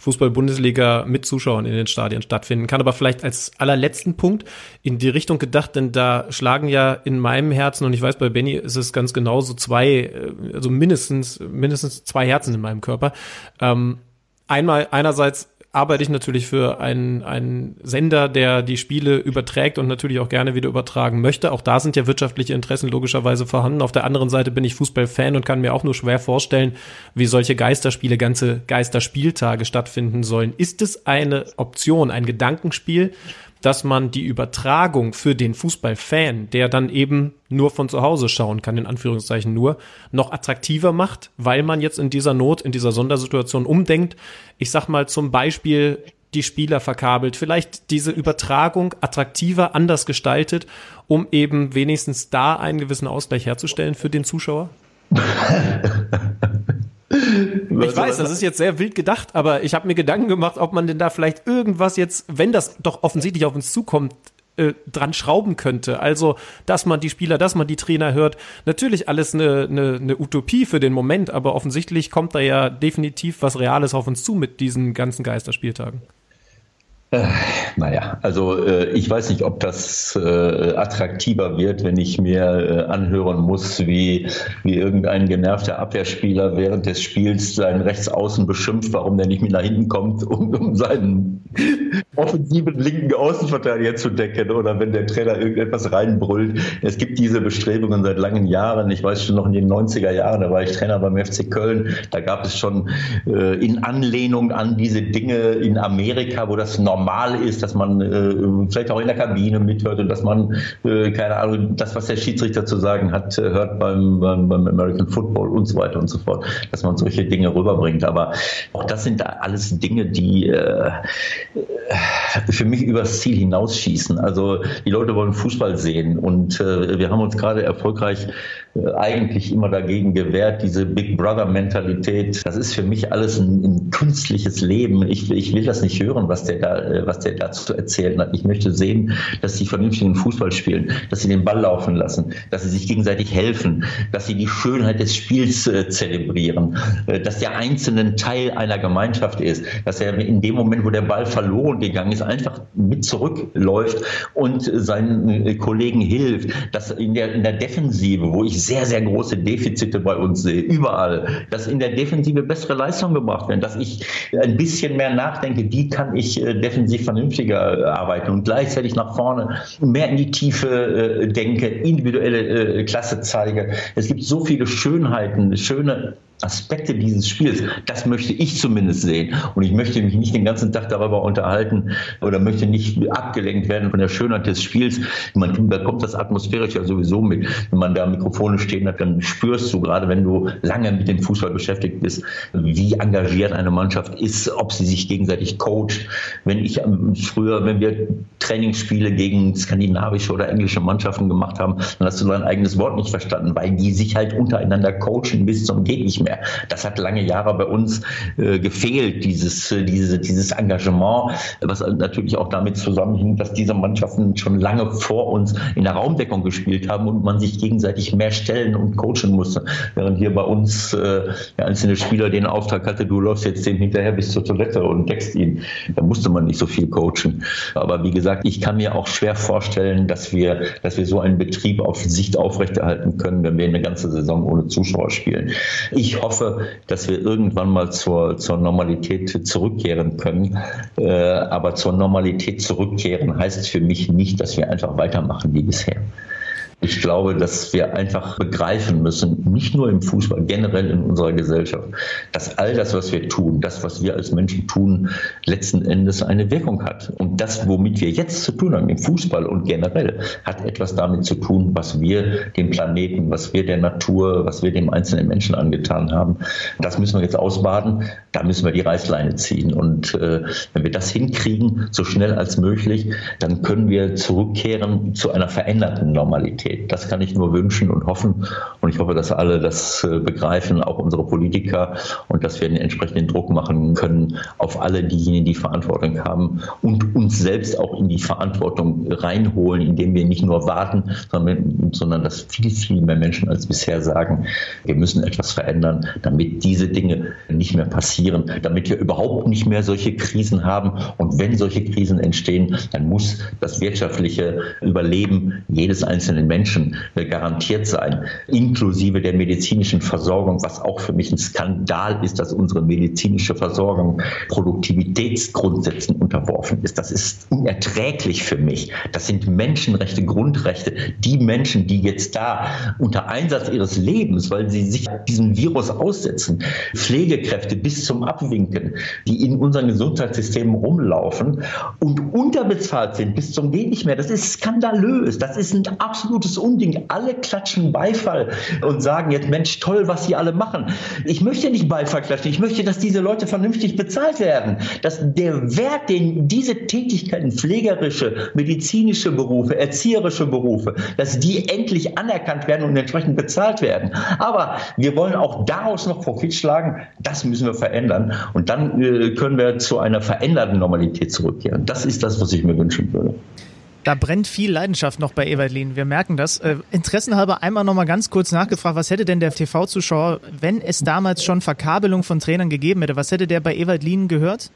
Fußball-Bundesliga mit Zuschauern in den Stadien stattfinden kann. Aber vielleicht als allerletzten Punkt in die Richtung gedacht, denn da schlagen ja in meinem Herzen, und ich weiß, bei Benny ist es ganz genauso zwei, äh, also mindestens, mindestens zwei Herzen in meinem Körper. Ähm, einmal einerseits arbeite ich natürlich für einen, einen Sender, der die Spiele überträgt und natürlich auch gerne wieder übertragen möchte. Auch da sind ja wirtschaftliche Interessen logischerweise vorhanden. Auf der anderen Seite bin ich Fußballfan und kann mir auch nur schwer vorstellen, wie solche Geisterspiele, ganze Geisterspieltage stattfinden sollen. Ist es eine Option, ein Gedankenspiel, dass man die Übertragung für den Fußballfan, der dann eben nur von zu Hause schauen kann, in Anführungszeichen nur, noch attraktiver macht, weil man jetzt in dieser Not, in dieser Sondersituation umdenkt. Ich sag mal zum Beispiel die Spieler verkabelt, vielleicht diese Übertragung attraktiver, anders gestaltet, um eben wenigstens da einen gewissen Ausgleich herzustellen für den Zuschauer? Ich weiß, das ist jetzt sehr wild gedacht, aber ich habe mir Gedanken gemacht, ob man denn da vielleicht irgendwas jetzt, wenn das doch offensichtlich auf uns zukommt, äh, dran schrauben könnte. Also, dass man die Spieler, dass man die Trainer hört. Natürlich alles eine, eine, eine Utopie für den Moment, aber offensichtlich kommt da ja definitiv was Reales auf uns zu mit diesen ganzen Geisterspieltagen. Äh, naja, also äh, ich weiß nicht, ob das äh, attraktiver wird, wenn ich mir äh, anhören muss, wie, wie irgendein genervter Abwehrspieler während des Spiels seinen Rechtsaußen beschimpft, warum der nicht mehr nach hinten kommt, um, um seinen offensiven linken Außenverteidiger zu decken oder wenn der Trainer irgendetwas reinbrüllt. Es gibt diese Bestrebungen seit langen Jahren. Ich weiß schon noch in den 90er Jahren, da war ich Trainer beim FC Köln, da gab es schon äh, in Anlehnung an diese Dinge in Amerika, wo das normal normal ist, dass man äh, vielleicht auch in der Kabine mithört und dass man, äh, keine Ahnung, das, was der Schiedsrichter zu sagen hat, äh, hört beim, beim, beim American Football und so weiter und so fort, dass man solche Dinge rüberbringt. Aber auch das sind alles Dinge, die äh, für mich übers Ziel hinausschießen. Also die Leute wollen Fußball sehen und äh, wir haben uns gerade erfolgreich äh, eigentlich immer dagegen gewehrt, diese Big Brother-Mentalität. Das ist für mich alles ein, ein künstliches Leben. Ich, ich, will das nicht hören, was der da, äh, was der dazu erzählen hat. Ich möchte sehen, dass sie vernünftigen Fußball spielen, dass sie den Ball laufen lassen, dass sie sich gegenseitig helfen, dass sie die Schönheit des Spiels äh, zelebrieren, äh, dass der Einzelne Teil einer Gemeinschaft ist, dass er in dem Moment, wo der Ball verloren gegangen ist, einfach mit zurückläuft und seinen äh, Kollegen hilft, dass in der, in der Defensive, wo ich sehr, sehr große Defizite bei uns sehe, überall, dass in der Defensive bessere Leistungen gebracht werden, dass ich ein bisschen mehr nachdenke, wie kann ich äh, defensiv vernünftiger äh, arbeiten und gleichzeitig nach vorne mehr in die Tiefe äh, denke, individuelle Klasse zeige. Es gibt so viele Schönheiten, schöne Aspekte dieses Spiels, das möchte ich zumindest sehen. Und ich möchte mich nicht den ganzen Tag darüber unterhalten oder möchte nicht abgelenkt werden von der Schönheit des Spiels. Man bekommt das atmosphärisch ja sowieso mit. Wenn man da Mikrofone stehen hat, dann spürst du, gerade wenn du lange mit dem Fußball beschäftigt bist, wie engagiert eine Mannschaft ist, ob sie sich gegenseitig coacht. Wenn ich ähm, früher, wenn wir Trainingsspiele gegen skandinavische oder englische Mannschaften gemacht haben, dann hast du dein eigenes Wort nicht verstanden, weil die sich halt untereinander coachen bis zum nicht mehr. Das hat lange Jahre bei uns äh, gefehlt, dieses, äh, diese, dieses Engagement, was natürlich auch damit zusammenhing, dass diese Mannschaften schon lange vor uns in der Raumdeckung gespielt haben und man sich gegenseitig mehr stellen und coachen musste. Während hier bei uns äh, der einzelne Spieler den Auftrag hatte, du läufst jetzt dem hinterher bis zur Toilette und deckst ihn. Da musste man nicht so viel coachen. Aber wie gesagt, ich kann mir auch schwer vorstellen, dass wir, dass wir so einen Betrieb auf Sicht aufrechterhalten können, wenn wir eine ganze Saison ohne Zuschauer spielen. Ich ich hoffe, dass wir irgendwann mal zur, zur Normalität zurückkehren können. Äh, aber zur Normalität zurückkehren heißt für mich nicht, dass wir einfach weitermachen wie bisher. Ich glaube, dass wir einfach begreifen müssen, nicht nur im Fußball, generell in unserer Gesellschaft, dass all das, was wir tun, das, was wir als Menschen tun, letzten Endes eine Wirkung hat. Und das, womit wir jetzt zu tun haben, im Fußball und generell, hat etwas damit zu tun, was wir dem Planeten, was wir der Natur, was wir dem einzelnen Menschen angetan haben. Das müssen wir jetzt ausbaden. Da müssen wir die Reißleine ziehen. Und äh, wenn wir das hinkriegen, so schnell als möglich, dann können wir zurückkehren zu einer veränderten Normalität. Das kann ich nur wünschen und hoffen. Und ich hoffe, dass alle das äh, begreifen, auch unsere Politiker, und dass wir den entsprechenden Druck machen können auf alle diejenigen, die Verantwortung haben und uns selbst auch in die Verantwortung reinholen, indem wir nicht nur warten, sondern, sondern dass viel, viel mehr Menschen als bisher sagen, wir müssen etwas verändern, damit diese Dinge nicht mehr passieren, damit wir überhaupt nicht mehr solche Krisen haben. Und wenn solche Krisen entstehen, dann muss das wirtschaftliche Überleben jedes einzelnen Menschen Menschen äh, garantiert sein, inklusive der medizinischen Versorgung, was auch für mich ein Skandal ist, dass unsere medizinische Versorgung Produktivitätsgrundsätzen unterworfen ist. Das ist unerträglich für mich. Das sind Menschenrechte, Grundrechte. Die Menschen, die jetzt da unter Einsatz ihres Lebens, weil sie sich diesem Virus aussetzen, Pflegekräfte bis zum Abwinken, die in unseren Gesundheitssystemen rumlaufen und unterbezahlt sind bis zum Geht nicht mehr. Das ist skandalös. Das ist ein absolutes Unding. Alle klatschen Beifall und sagen jetzt, Mensch, toll, was sie alle machen. Ich möchte nicht Beifall klatschen. Ich möchte, dass diese Leute vernünftig bezahlt werden. Dass der Wert, den diese Tätigkeiten, pflegerische, medizinische Berufe, erzieherische Berufe, dass die endlich anerkannt werden und entsprechend bezahlt werden. Aber wir wollen auch daraus noch Profit schlagen. Das müssen wir verändern. Und dann äh, können wir zu einer veränderten Normalität zurückkehren. Das ist das, was ich mir wünschen würde. Da brennt viel Leidenschaft noch bei Evalin. Wir merken das. Äh, interessenhalber einmal noch mal ganz kurz nachgefragt, was hätte denn der TV-Zuschauer, wenn es damals schon Verkabelung von Trainern gegeben hätte, was hätte der bei Evalin gehört?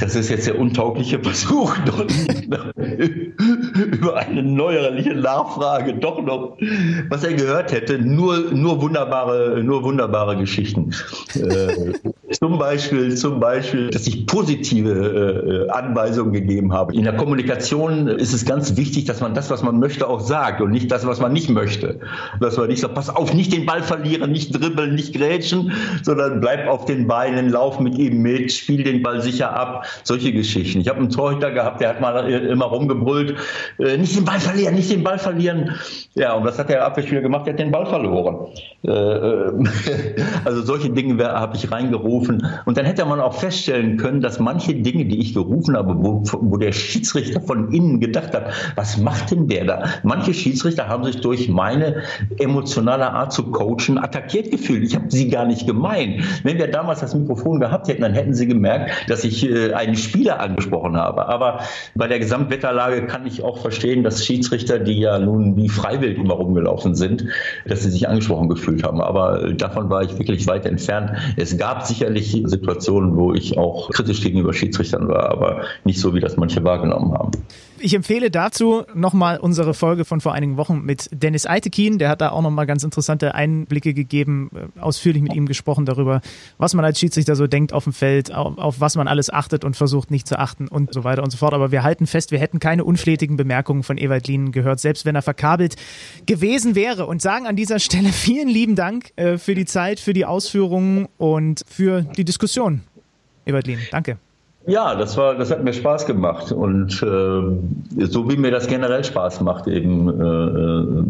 Das ist jetzt der untaugliche Versuch, über eine neuerliche Nachfrage doch noch, was er gehört hätte, nur, nur wunderbare, nur wunderbare Geschichten. Äh, zum Beispiel, zum Beispiel, dass ich positive äh, Anweisungen gegeben habe. In der Kommunikation ist es ganz wichtig, dass man das, was man möchte, auch sagt und nicht das, was man nicht möchte. Dass man nicht sagt, pass auf, nicht den Ball verlieren, nicht dribbeln, nicht grätschen, sondern bleib auf den Beinen, lauf mit ihm mit, spiel den Ball sicher ab solche Geschichten. Ich habe einen Torhüter gehabt, der hat mal immer rumgebrüllt, äh, nicht den Ball verlieren, nicht den Ball verlieren. Ja, und was hat der Abwehrspieler gemacht? Der hat den Ball verloren. Äh, äh also solche Dinge habe ich reingerufen. Und dann hätte man auch feststellen können, dass manche Dinge, die ich gerufen habe, wo, wo der Schiedsrichter von innen gedacht hat, was macht denn der da? Manche Schiedsrichter haben sich durch meine emotionale Art zu coachen attackiert gefühlt. Ich habe sie gar nicht gemeint. Wenn wir damals das Mikrofon gehabt hätten, dann hätten sie gemerkt, dass ich äh, einen Spieler angesprochen habe. Aber bei der Gesamtwetterlage kann ich auch verstehen, dass Schiedsrichter, die ja nun wie freiwillig immer rumgelaufen sind, dass sie sich angesprochen gefühlt haben. Aber davon war ich wirklich weit entfernt. Es gab sicherlich Situationen, wo ich auch kritisch gegenüber Schiedsrichtern war, aber nicht so, wie das manche wahrgenommen haben. Ich empfehle dazu nochmal unsere Folge von vor einigen Wochen mit Dennis Eitekin. Der hat da auch nochmal ganz interessante Einblicke gegeben, äh, ausführlich mit ihm gesprochen darüber, was man als Schiedsrichter so denkt auf dem Feld, auf, auf was man alles achtet und versucht nicht zu achten und so weiter und so fort. Aber wir halten fest, wir hätten keine unflätigen Bemerkungen von Ewald Lien gehört, selbst wenn er verkabelt gewesen wäre. Und sagen an dieser Stelle vielen lieben Dank äh, für die Zeit, für die Ausführungen und für die Diskussion. Ewald Lien, danke. Ja, das war, das hat mir Spaß gemacht und äh, so wie mir das generell Spaß macht, eben äh, äh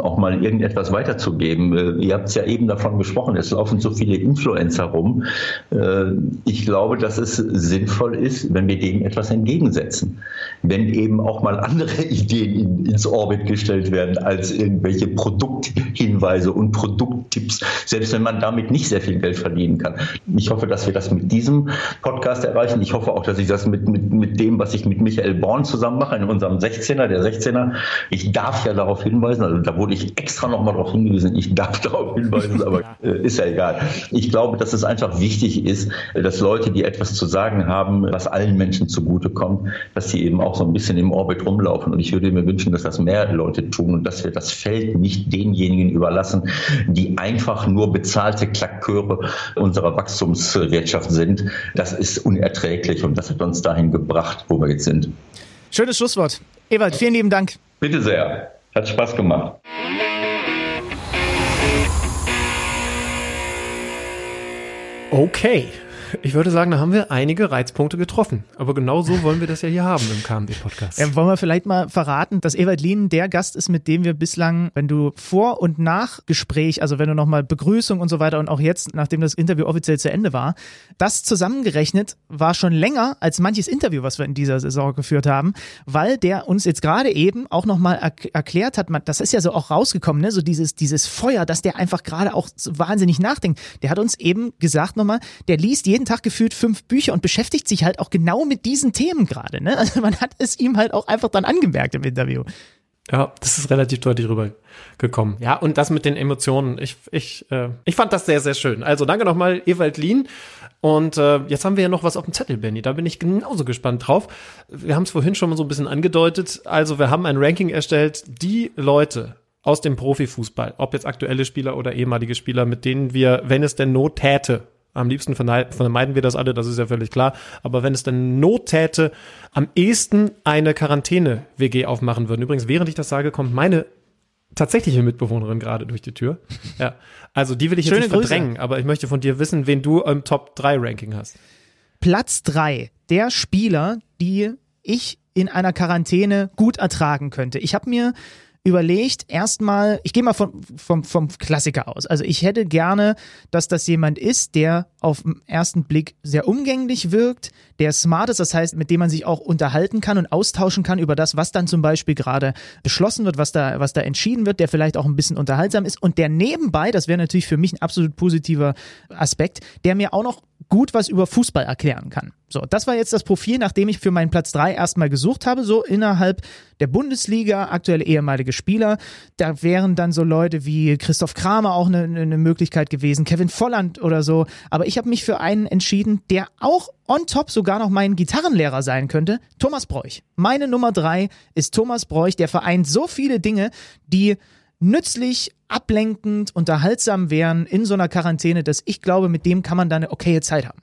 auch mal irgendetwas weiterzugeben. Äh, ihr habt es ja eben davon gesprochen, es laufen so viele Influencer rum. Äh, ich glaube, dass es sinnvoll ist, wenn wir dem etwas entgegensetzen, wenn eben auch mal andere Ideen in, ins Orbit gestellt werden als irgendwelche Produkthinweise und Produkttipps, selbst wenn man damit nicht sehr viel Geld verdienen kann. Ich hoffe, dass wir das mit diesem Podcast erreichen. Ich ich hoffe auch, dass ich das mit, mit, mit dem, was ich mit Michael Born zusammen mache, in unserem 16er, der 16er, ich darf ja darauf hinweisen, also da wurde ich extra nochmal darauf hingewiesen, ich darf darauf hinweisen, aber äh, ist ja egal. Ich glaube, dass es einfach wichtig ist, dass Leute, die etwas zu sagen haben, was allen Menschen zugutekommt, dass sie eben auch so ein bisschen im Orbit rumlaufen. Und ich würde mir wünschen, dass das mehr Leute tun und dass wir das Feld nicht denjenigen überlassen, die einfach nur bezahlte Klacköre unserer Wachstumswirtschaft sind. Das ist unerträglich täglich und das hat uns dahin gebracht, wo wir jetzt sind. Schönes Schlusswort. Ewald, vielen lieben Dank. Bitte sehr. Hat Spaß gemacht. Okay. Ich würde sagen, da haben wir einige Reizpunkte getroffen. Aber genau so wollen wir das ja hier haben im KMD-Podcast. Ja, wollen wir vielleicht mal verraten, dass Ewald Lien der Gast ist, mit dem wir bislang, wenn du vor und nach Gespräch, also wenn du nochmal Begrüßung und so weiter und auch jetzt, nachdem das Interview offiziell zu Ende war, das zusammengerechnet war schon länger als manches Interview, was wir in dieser Saison geführt haben, weil der uns jetzt gerade eben auch nochmal er erklärt hat, das ist ja so auch rausgekommen, ne? so dieses, dieses Feuer, dass der einfach gerade auch wahnsinnig nachdenkt. Der hat uns eben gesagt nochmal, der liest jeden jeden Tag gefühlt fünf Bücher und beschäftigt sich halt auch genau mit diesen Themen gerade. Ne? Also man hat es ihm halt auch einfach dann angemerkt im Interview. Ja, das ist relativ deutlich rübergekommen. Ja, und das mit den Emotionen. Ich, ich, äh, ich fand das sehr, sehr schön. Also danke nochmal, Ewald Lien. Und äh, jetzt haben wir ja noch was auf dem Zettel, Benny. Da bin ich genauso gespannt drauf. Wir haben es vorhin schon mal so ein bisschen angedeutet. Also wir haben ein Ranking erstellt. Die Leute, aus dem Profifußball, ob jetzt aktuelle Spieler oder ehemalige Spieler, mit denen wir, wenn es denn Not täte, am liebsten vermeiden wir das alle, das ist ja völlig klar. Aber wenn es denn Not täte, am ehesten eine Quarantäne-WG aufmachen würden. Übrigens, während ich das sage, kommt meine tatsächliche Mitbewohnerin gerade durch die Tür. Ja. Also die will ich jetzt nicht Grüße. verdrängen, aber ich möchte von dir wissen, wen du im Top 3 Ranking hast. Platz drei der Spieler, die ich in einer Quarantäne gut ertragen könnte. Ich habe mir überlegt, erstmal, ich gehe mal vom, vom, vom Klassiker aus. Also ich hätte gerne, dass das jemand ist, der auf den ersten Blick sehr umgänglich wirkt, der smart ist, das heißt, mit dem man sich auch unterhalten kann und austauschen kann über das, was dann zum Beispiel gerade beschlossen wird, was da, was da entschieden wird, der vielleicht auch ein bisschen unterhaltsam ist und der nebenbei, das wäre natürlich für mich ein absolut positiver Aspekt, der mir auch noch gut was über Fußball erklären kann. So, das war jetzt das Profil, nachdem ich für meinen Platz drei erstmal gesucht habe, so innerhalb der Bundesliga, aktuelle ehemalige Spieler. Da wären dann so Leute wie Christoph Kramer auch eine, eine Möglichkeit gewesen, Kevin Volland oder so. Aber ich habe mich für einen entschieden, der auch on top sogar noch mein Gitarrenlehrer sein könnte, Thomas Bräuch. Meine Nummer drei ist Thomas Bräuch, der vereint so viele Dinge, die nützlich, ablenkend, unterhaltsam wären in so einer Quarantäne, dass ich glaube, mit dem kann man dann eine okaye Zeit haben.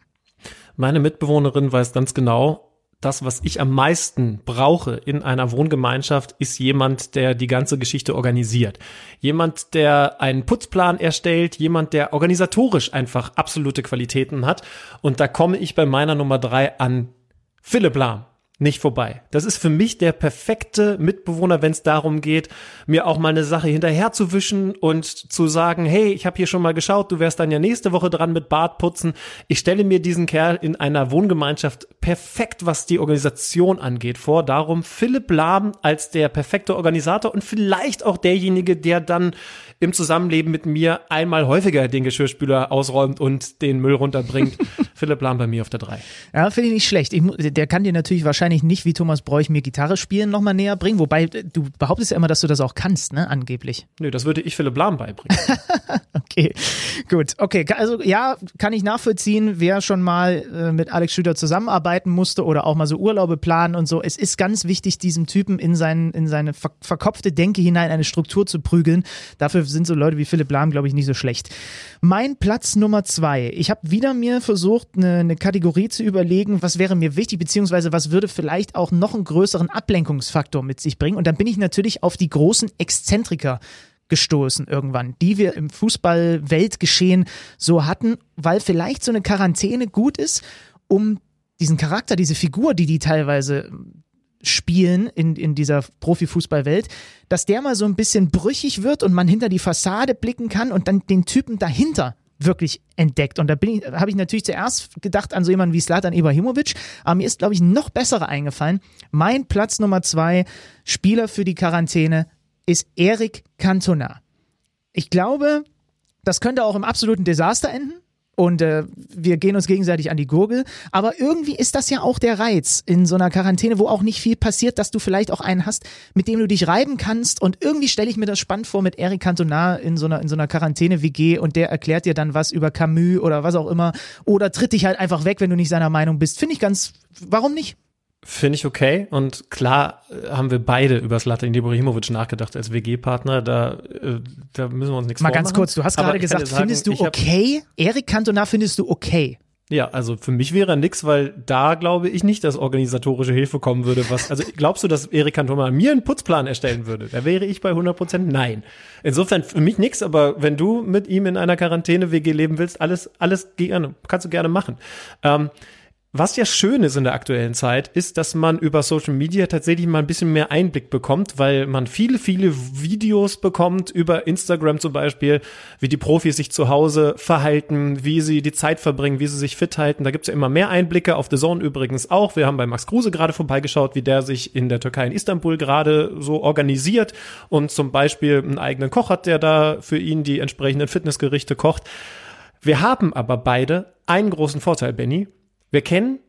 Meine Mitbewohnerin weiß ganz genau, das, was ich am meisten brauche in einer Wohngemeinschaft, ist jemand, der die ganze Geschichte organisiert. Jemand, der einen Putzplan erstellt, jemand, der organisatorisch einfach absolute Qualitäten hat. Und da komme ich bei meiner Nummer drei an Philipp Lahm nicht vorbei. Das ist für mich der perfekte Mitbewohner, wenn es darum geht, mir auch mal eine Sache hinterherzuwischen und zu sagen, hey, ich habe hier schon mal geschaut, du wärst dann ja nächste Woche dran mit Bartputzen. Ich stelle mir diesen Kerl in einer Wohngemeinschaft perfekt, was die Organisation angeht, vor. Darum Philipp Lahm als der perfekte Organisator und vielleicht auch derjenige, der dann im Zusammenleben mit mir einmal häufiger den Geschirrspüler ausräumt und den Müll runterbringt. Philipp Lahm bei mir auf der drei. Ja, finde ich nicht schlecht. Ich, der kann dir natürlich wahrscheinlich nicht, wie Thomas Bräuch, mir Gitarre spielen nochmal näher bringen. Wobei, äh, du behauptest ja immer, dass du das auch kannst, ne? Angeblich. Nö, das würde ich Philipp Lahm beibringen. Okay, gut. Okay, ka- also ja, kann ich nachvollziehen, wer schon mal äh, mit Alex Schüter zusammenarbeiten musste oder auch mal so Urlaube planen und so. Es ist ganz wichtig, diesem Typen in, sein, in seine ver verkopfte Denke hinein eine Struktur zu prügeln. Dafür sind so Leute wie Philipp Lahm, glaube ich, nicht so schlecht. Mein Platz Nummer zwei. Ich habe wieder mir versucht, eine, eine Kategorie zu überlegen, was wäre mir wichtig, beziehungsweise was würde vielleicht auch noch einen größeren Ablenkungsfaktor mit sich bringen. Und dann bin ich natürlich auf die großen Exzentriker gestoßen irgendwann, die wir im Fußball-Weltgeschehen so hatten, weil vielleicht so eine Quarantäne gut ist, um diesen Charakter, diese Figur, die die teilweise spielen in, in dieser Profifußballwelt, dass der mal so ein bisschen brüchig wird und man hinter die Fassade blicken kann und dann den Typen dahinter wirklich entdeckt. Und da bin ich, habe ich natürlich zuerst gedacht an so jemanden wie Slatan Ibrahimovic, aber mir ist, glaube ich, noch bessere eingefallen. Mein Platz Nummer zwei, Spieler für die Quarantäne, ist Eric Cantona. Ich glaube, das könnte auch im absoluten Desaster enden. Und äh, wir gehen uns gegenseitig an die Gurgel. Aber irgendwie ist das ja auch der Reiz in so einer Quarantäne, wo auch nicht viel passiert, dass du vielleicht auch einen hast, mit dem du dich reiben kannst. Und irgendwie stelle ich mir das spannend vor mit Eric Cantona in so einer, in so einer Quarantäne-WG und der erklärt dir dann was über Camus oder was auch immer. Oder tritt dich halt einfach weg, wenn du nicht seiner Meinung bist. Finde ich ganz, warum nicht? Finde ich okay. Und klar äh, haben wir beide über Slatan Ibrahimovic nachgedacht als WG-Partner. Da, äh, da müssen wir uns nichts Mal ganz vormachen. kurz, du hast Aber gerade gesagt, sagen, findest du okay? Eric Cantona findest du okay? Ja, also für mich wäre nix, weil da glaube ich nicht, dass organisatorische Hilfe kommen würde. Was, also glaubst du, dass Erik Cantona mir einen Putzplan erstellen würde? Da wäre ich bei 100 Prozent nein. Insofern für mich nix, aber wenn du mit ihm in einer Quarantäne-WG leben willst, alles, alles gerne, kannst du gerne machen. Ähm, was ja schön ist in der aktuellen Zeit, ist, dass man über Social Media tatsächlich mal ein bisschen mehr Einblick bekommt, weil man viele, viele Videos bekommt über Instagram zum Beispiel, wie die Profis sich zu Hause verhalten, wie sie die Zeit verbringen, wie sie sich fit halten. Da gibt's ja immer mehr Einblicke, auf The Zone übrigens auch. Wir haben bei Max Kruse gerade vorbeigeschaut, wie der sich in der Türkei in Istanbul gerade so organisiert und zum Beispiel einen eigenen Koch hat, der da für ihn die entsprechenden Fitnessgerichte kocht. Wir haben aber beide einen großen Vorteil, Benny. Wir kennen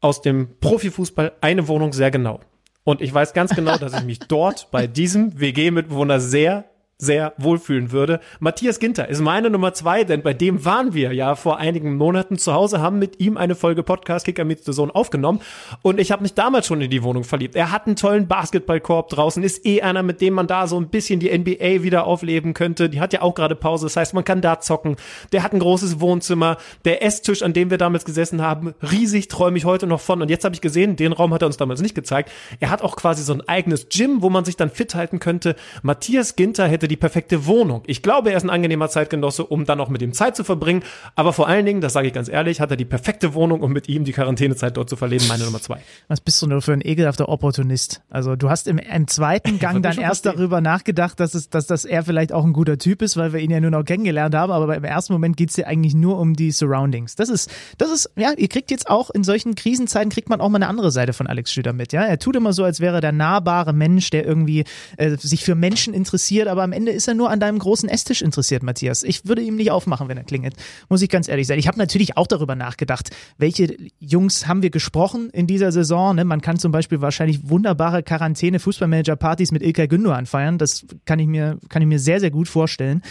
aus dem Profifußball eine Wohnung sehr genau. Und ich weiß ganz genau, dass ich mich dort bei diesem WG-Mitbewohner sehr sehr wohlfühlen würde. Matthias Ginter ist meine Nummer zwei, denn bei dem waren wir ja vor einigen Monaten zu Hause, haben mit ihm eine Folge Podcast Kicker mit the Zone aufgenommen und ich habe mich damals schon in die Wohnung verliebt. Er hat einen tollen Basketballkorb draußen, ist eh einer, mit dem man da so ein bisschen die NBA wieder aufleben könnte. Die hat ja auch gerade Pause, das heißt, man kann da zocken. Der hat ein großes Wohnzimmer, der Esstisch, an dem wir damals gesessen haben, riesig, träume ich heute noch von. Und jetzt habe ich gesehen, den Raum hat er uns damals nicht gezeigt. Er hat auch quasi so ein eigenes Gym, wo man sich dann fit halten könnte. Matthias Ginter hätte die perfekte Wohnung. Ich glaube, er ist ein angenehmer Zeitgenosse, um dann auch mit ihm Zeit zu verbringen. Aber vor allen Dingen, das sage ich ganz ehrlich, hat er die perfekte Wohnung, um mit ihm die Quarantänezeit dort zu verleben. Meine Nummer zwei. Was bist du nur für ein ekelhafter Opportunist? Also du hast im, im zweiten Gang dann erst verstehen. darüber nachgedacht, dass, es, dass, dass er vielleicht auch ein guter Typ ist, weil wir ihn ja nur noch kennengelernt haben. Aber im ersten Moment geht es dir eigentlich nur um die Surroundings. Das ist, das ist, ja, ihr kriegt jetzt auch in solchen Krisenzeiten kriegt man auch mal eine andere Seite von Alex Schlüter mit. Ja, er tut immer so, als wäre er der nahbare Mensch, der irgendwie äh, sich für Menschen interessiert, aber am Ende ist er nur an deinem großen Esstisch interessiert, Matthias. Ich würde ihm nicht aufmachen, wenn er klingelt. Muss ich ganz ehrlich sein. Ich habe natürlich auch darüber nachgedacht, welche Jungs haben wir gesprochen in dieser Saison. Ne? Man kann zum Beispiel wahrscheinlich wunderbare Quarantäne-Fußballmanager-Partys mit Ilkay Gündogan feiern. Das kann ich mir, kann ich mir sehr, sehr gut vorstellen.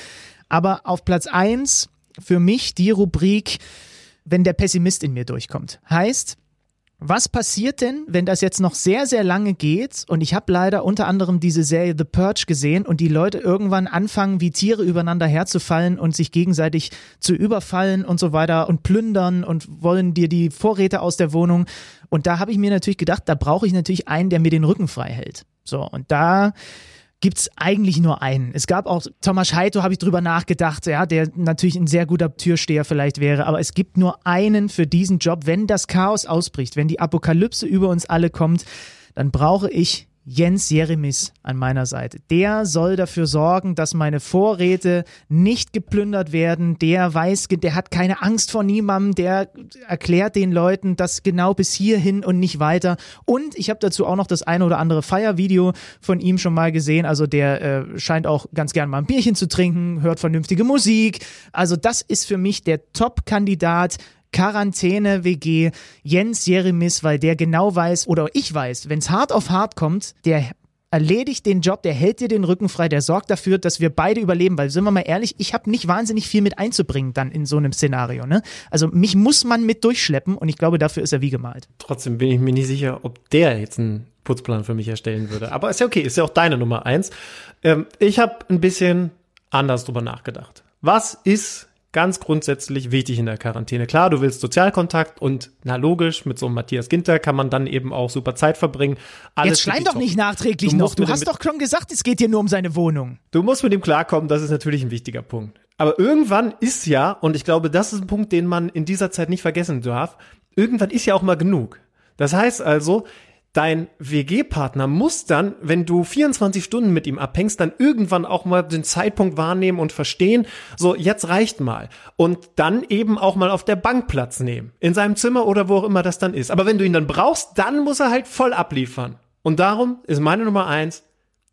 Aber auf Platz eins für mich die Rubrik, wenn der Pessimist in mir durchkommt. Heißt, was passiert denn, wenn das jetzt noch sehr, sehr lange geht? Und ich habe leider unter anderem diese Serie The Purge gesehen und die Leute irgendwann anfangen, wie Tiere übereinander herzufallen und sich gegenseitig zu überfallen und so weiter und plündern und wollen dir die Vorräte aus der Wohnung. Und da habe ich mir natürlich gedacht, da brauche ich natürlich einen, der mir den Rücken frei hält. So, und da gibt es eigentlich nur einen. Es gab auch Thomas Heito, habe ich drüber nachgedacht, ja, der natürlich ein sehr guter Türsteher vielleicht wäre, aber es gibt nur einen für diesen Job. Wenn das Chaos ausbricht, wenn die Apokalypse über uns alle kommt, dann brauche ich Jens Jeremis an meiner Seite. Der soll dafür sorgen, dass meine Vorräte nicht geplündert werden. Der weiß, der hat keine Angst vor niemandem. Der erklärt den Leuten das genau bis hierhin und nicht weiter. Und ich habe dazu auch noch das eine oder andere Feiervideo von ihm schon mal gesehen. Also der äh, scheint auch ganz gern mal ein Bierchen zu trinken, hört vernünftige Musik. Also das ist für mich der Top-Kandidat Quarantäne-WG Jens Jeremis, weil der genau weiß, oder ich weiß, wenn es hart auf hart kommt, der erledigt den Job, der hält dir den Rücken frei, der sorgt dafür, dass wir beide überleben, weil sind wir mal ehrlich, ich habe nicht wahnsinnig viel mit einzubringen dann in so einem Szenario, ne? Also mich muss man mit durchschleppen und ich glaube, dafür ist er wie gemalt. Trotzdem bin ich mir nicht sicher, ob der jetzt einen Putzplan für mich erstellen würde. Aber ist ja okay, ist ja auch deine Nummer eins. Ähm, ich habe ein bisschen anders drüber nachgedacht. Was ist ganz grundsätzlich wichtig in der Quarantäne. Klar, du willst Sozialkontakt und na logisch, mit so einem Matthias Ginter kann man dann eben auch super Zeit verbringen. Alles Jetzt schleim doch nicht nachträglich du noch. Du hast doch schon gesagt, es geht dir nur um seine Wohnung. Du musst mit ihm klarkommen, das ist natürlich ein wichtiger Punkt. Aber irgendwann ist ja, und ich glaube, das ist ein Punkt, den man in dieser Zeit nicht vergessen darf, irgendwann ist ja auch mal genug. Das heißt also, dein WG-Partner muss dann, wenn du 24 Stunden mit ihm abhängst, dann irgendwann auch mal den Zeitpunkt wahrnehmen und verstehen, so jetzt reicht mal. Und dann eben auch mal auf der Bank Platz nehmen. In seinem Zimmer oder wo auch immer das dann ist. Aber wenn du ihn dann brauchst, dann muss er halt voll abliefern. Und darum ist meine Nummer eins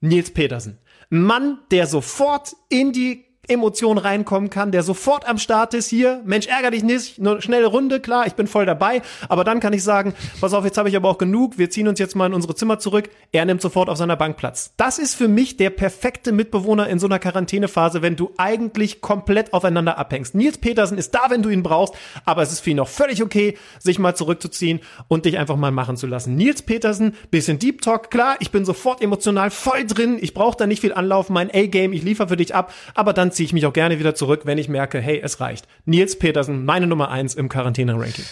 Nils Petersen. Mann, der sofort in die Emotion reinkommen kann, der sofort am Start ist, hier, Mensch, ärger dich nicht, nur schnelle Runde, klar, ich bin voll dabei, aber dann kann ich sagen, pass auf, jetzt habe ich aber auch genug, wir ziehen uns jetzt mal in unsere Zimmer zurück, er nimmt sofort auf seiner Bank Platz. Das ist für mich der perfekte Mitbewohner in so einer Quarantänephase, wenn du eigentlich komplett aufeinander abhängst. Nils Petersen ist da, wenn du ihn brauchst, aber es ist für ihn auch völlig okay, sich mal zurückzuziehen und dich einfach mal machen zu lassen. Nils Petersen, bisschen Deep Talk, klar, ich bin sofort emotional voll drin, ich brauche da nicht viel Anlauf, mein A-Game, ich liefere für dich ab, aber dann ziehe ich mich auch gerne wieder zurück, wenn ich merke, hey, es reicht. Nils Petersen, meine Nummer eins im Quarantäne-Ranking.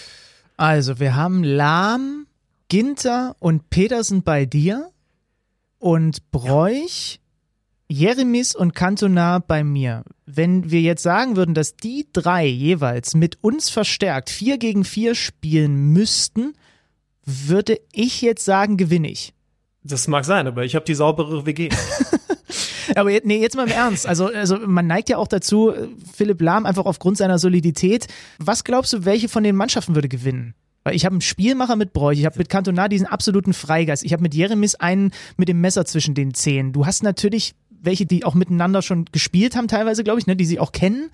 Also, wir haben Lahm, Ginter und Petersen bei dir und Bräuch, Jeremis und Cantona bei mir. Wenn wir jetzt sagen würden, dass die drei jeweils mit uns verstärkt vier gegen vier spielen müssten, würde ich jetzt sagen, gewinne ich. Das mag sein, aber ich habe die saubere WG. Aber nee, jetzt mal im Ernst. Also, also man neigt ja auch dazu, Philipp Lahm einfach aufgrund seiner Solidität. Was glaubst du, welche von den Mannschaften würde gewinnen? Weil ich habe einen Spielmacher mit Bräuch, ich habe mit Cantona diesen absoluten Freigeist, ich habe mit Jeremis einen mit dem Messer zwischen den Zähnen. Du hast natürlich welche, die auch miteinander schon gespielt haben, teilweise, glaube ich, ne, die sie auch kennen.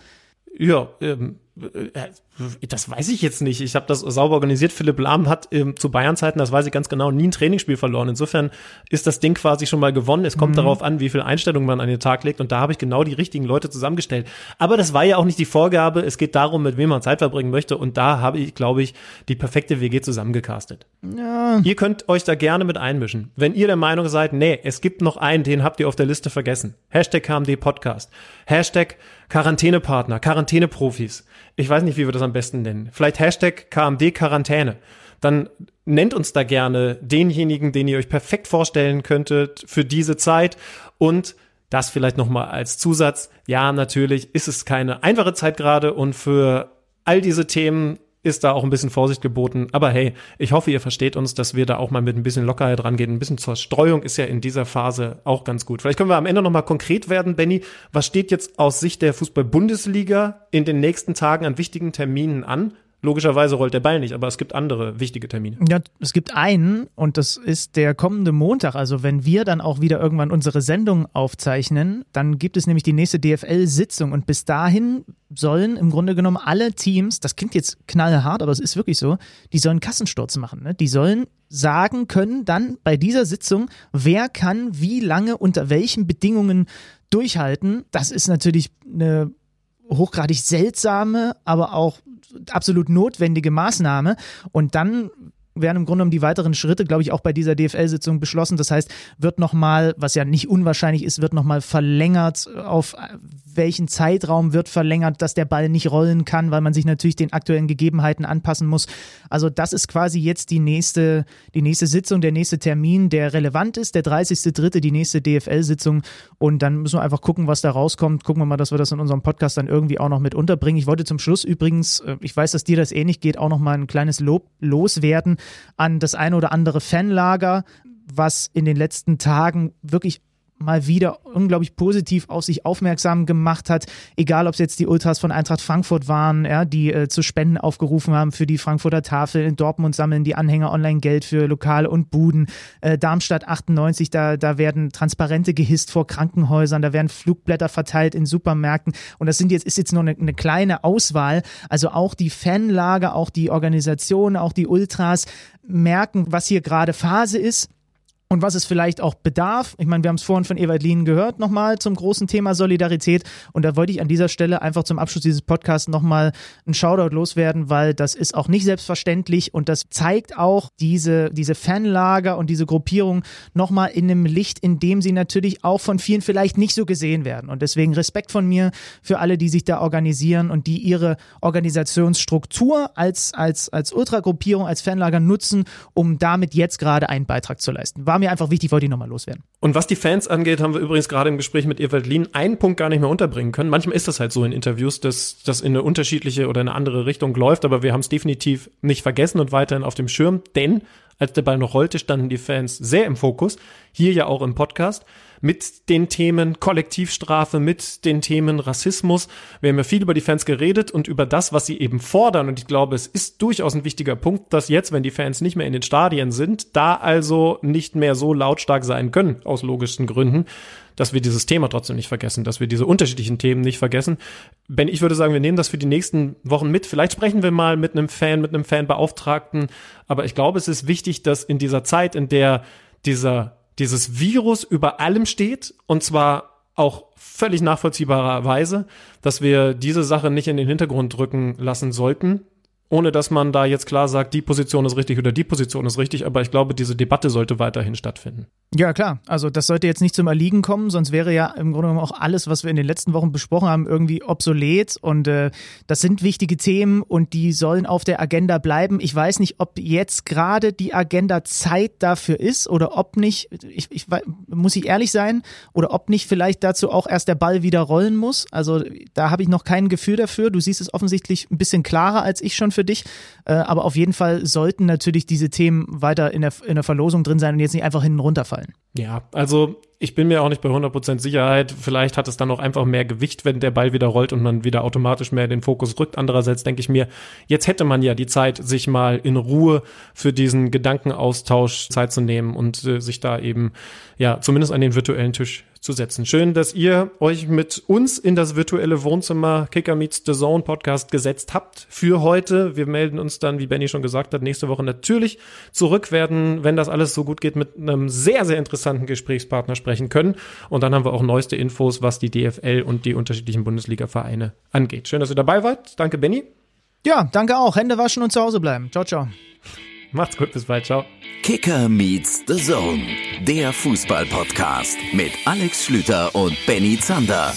Ja, ähm, äh, das weiß ich jetzt nicht. Ich habe das sauber organisiert. Philipp Lahm hat ähm, zu Bayern-Zeiten, das weiß ich ganz genau, nie ein Trainingsspiel verloren. Insofern ist das Ding quasi schon mal gewonnen. Es kommt mhm. darauf an, wie viel Einstellung man an den Tag legt. Und da habe ich genau die richtigen Leute zusammengestellt. Aber das war ja auch nicht die Vorgabe. Es geht darum, mit wem man Zeit verbringen möchte. Und da habe ich, glaube ich, die perfekte WG zusammengecastet. Ja. Ihr könnt euch da gerne mit einmischen. Wenn ihr der Meinung seid, nee, es gibt noch einen, den habt ihr auf der Liste vergessen. Hashtag KMD Podcast. Hashtag Quarantänepartner, Quarantäneprofis. Ich weiß nicht, wie wir das am besten nennen. Vielleicht Hashtag KMD Quarantäne. Dann nennt uns da gerne denjenigen, den ihr euch perfekt vorstellen könntet für diese Zeit und das vielleicht nochmal als Zusatz. Ja, natürlich ist es keine einfache Zeit gerade und für all diese Themen ist da auch ein bisschen Vorsicht geboten. Aber hey, ich hoffe, ihr versteht uns, dass wir da auch mal mit ein bisschen Lockerheit rangehen. Ein bisschen zur Streuung ist ja in dieser Phase auch ganz gut. Vielleicht können wir am Ende nochmal konkret werden, Benny. Was steht jetzt aus Sicht der Fußball-Bundesliga in den nächsten Tagen an wichtigen Terminen an? Logischerweise rollt der Ball nicht, aber es gibt andere wichtige Termine. Ja, es gibt einen und das ist der kommende Montag. Also wenn wir dann auch wieder irgendwann unsere Sendung aufzeichnen, dann gibt es nämlich die nächste DFL-Sitzung und bis dahin sollen im Grunde genommen alle Teams, das klingt jetzt knallhart, aber es ist wirklich so, die sollen Kassensturz machen. Ne? Die sollen sagen können dann bei dieser Sitzung, wer kann wie lange unter welchen Bedingungen durchhalten. Das ist natürlich eine hochgradig seltsame, aber auch absolut notwendige Maßnahme. Und dann werden im Grunde genommen die weiteren Schritte, glaube ich, auch bei dieser DFL-Sitzung beschlossen. Das heißt, wird nochmal, was ja nicht unwahrscheinlich ist, wird nochmal verlängert. Auf welchen Zeitraum wird verlängert, dass der Ball nicht rollen kann, weil man sich natürlich den aktuellen Gegebenheiten anpassen muss. Also das ist quasi jetzt die nächste, die nächste Sitzung, der nächste Termin, der relevant ist, der 30.3., die nächste DFL-Sitzung. Und dann müssen wir einfach gucken, was da rauskommt. Gucken wir mal, dass wir das in unserem Podcast dann irgendwie auch noch mit unterbringen. Ich wollte zum Schluss übrigens, äh, ich weiß, dass dir das ähnlich geht, auch noch mal ein kleines Lob loswerden an das eine oder andere Fanlager, was in den letzten Tagen wirklich mal wieder unglaublich positiv auf sich aufmerksam gemacht hat. Egal, ob es jetzt die Ultras von Eintracht Frankfurt waren, ja, die äh, zu Spenden aufgerufen haben für die Frankfurter Tafel. In Dortmund sammeln die Anhänger online Geld für Lokale und Buden. Äh, Darmstadt 98, da, da werden Transparente gehisst vor Krankenhäusern, da werden Flugblätter verteilt in Supermärkten. Und das sind jetzt, ist jetzt nur eine, eine kleine Auswahl. Also auch die Fanlager, auch die Organisationen, auch die Ultras merken, was hier gerade Phase ist und was es vielleicht auch bedarf. Ich meine, wir haben es vorhin von Ewald Lien gehört, nochmal zum großen Thema Solidarität. Und da wollte ich an dieser Stelle einfach zum Abschluss dieses Podcasts nochmal einen Shoutout loswerden, weil das ist auch nicht selbstverständlich und das zeigt auch diese, diese Fanlager und diese Gruppierung nochmal in einem Licht, in dem sie natürlich auch von vielen vielleicht nicht so gesehen werden. Und deswegen Respekt von mir für alle, die sich da organisieren und die ihre Organisationsstruktur als, als, als Ultragruppierung, als Fanlager nutzen, um damit jetzt gerade einen Beitrag zu leisten. War mir einfach wichtig, wollte ich nochmal loswerden. Und was die Fans angeht, haben wir übrigens gerade im Gespräch mit Ewald Lien einen Punkt gar nicht mehr unterbringen können. Manchmal ist das halt so in Interviews, dass das in eine unterschiedliche oder eine andere Richtung läuft, aber wir haben es definitiv nicht vergessen und weiterhin auf dem Schirm, denn als der Ball noch rollte, standen die Fans sehr im Fokus. Hier ja auch im Podcast mit den Themen Kollektivstrafe, mit den Themen Rassismus. Wir haben ja viel über die Fans geredet und über das, was sie eben fordern. Und ich glaube, es ist durchaus ein wichtiger Punkt, dass jetzt, wenn die Fans nicht mehr in den Stadien sind, da also nicht mehr so lautstark sein können, aus logischen Gründen, dass wir dieses Thema trotzdem nicht vergessen, dass wir diese unterschiedlichen Themen nicht vergessen. Ben, ich würde sagen, wir nehmen das für die nächsten Wochen mit. Vielleicht sprechen wir mal mit einem Fan, mit einem Fanbeauftragten. Aber ich glaube, es ist wichtig, dass in dieser Zeit, in der dieser dieses Virus über allem steht und zwar auch völlig nachvollziehbarerweise, dass wir diese Sache nicht in den Hintergrund drücken lassen sollten, ohne dass man da jetzt klar sagt, die Position ist richtig oder die Position ist richtig, aber ich glaube, diese Debatte sollte weiterhin stattfinden. Ja, klar. Also das sollte jetzt nicht zum Erliegen kommen, sonst wäre ja im Grunde genommen auch alles, was wir in den letzten Wochen besprochen haben, irgendwie obsolet. Und äh, das sind wichtige Themen und die sollen auf der Agenda bleiben. Ich weiß nicht, ob jetzt gerade die Agenda Zeit dafür ist oder ob nicht, ich, ich muss ich ehrlich sein, oder ob nicht vielleicht dazu auch erst der Ball wieder rollen muss. Also da habe ich noch kein Gefühl dafür. Du siehst es offensichtlich ein bisschen klarer als ich schon für dich. Äh, aber auf jeden Fall sollten natürlich diese Themen weiter in der, in der Verlosung drin sein und jetzt nicht einfach hinten runterfallen sein. Ja, also ich bin mir auch nicht bei 100% Sicherheit. Vielleicht hat es dann auch einfach mehr Gewicht, wenn der Ball wieder rollt und man wieder automatisch mehr den Fokus rückt. Andererseits denke ich mir, jetzt hätte man ja die Zeit, sich mal in Ruhe für diesen Gedankenaustausch Zeit zu nehmen und äh, sich da eben, ja, zumindest an den virtuellen Tisch zu setzen. Schön, dass ihr euch mit uns in das virtuelle Wohnzimmer Kicker Meets the Zone Podcast gesetzt habt für heute. Wir melden uns dann, wie Benny schon gesagt hat, nächste Woche natürlich zurück, werden, wenn das alles so gut geht, mit einem sehr, sehr interessanten Gesprächspartner sprechen können. Und dann haben wir auch neueste Infos, was die DFL und die unterschiedlichen Bundesliga-Vereine angeht. Schön, dass ihr dabei wart. Danke, Benny. Ja, danke auch. Hände waschen und zu Hause bleiben. Ciao, ciao. Macht's gut, bis bald. Ciao. Kicker meets the Zone, der Fußball-Podcast mit Alex Schlüter und Benny Zander.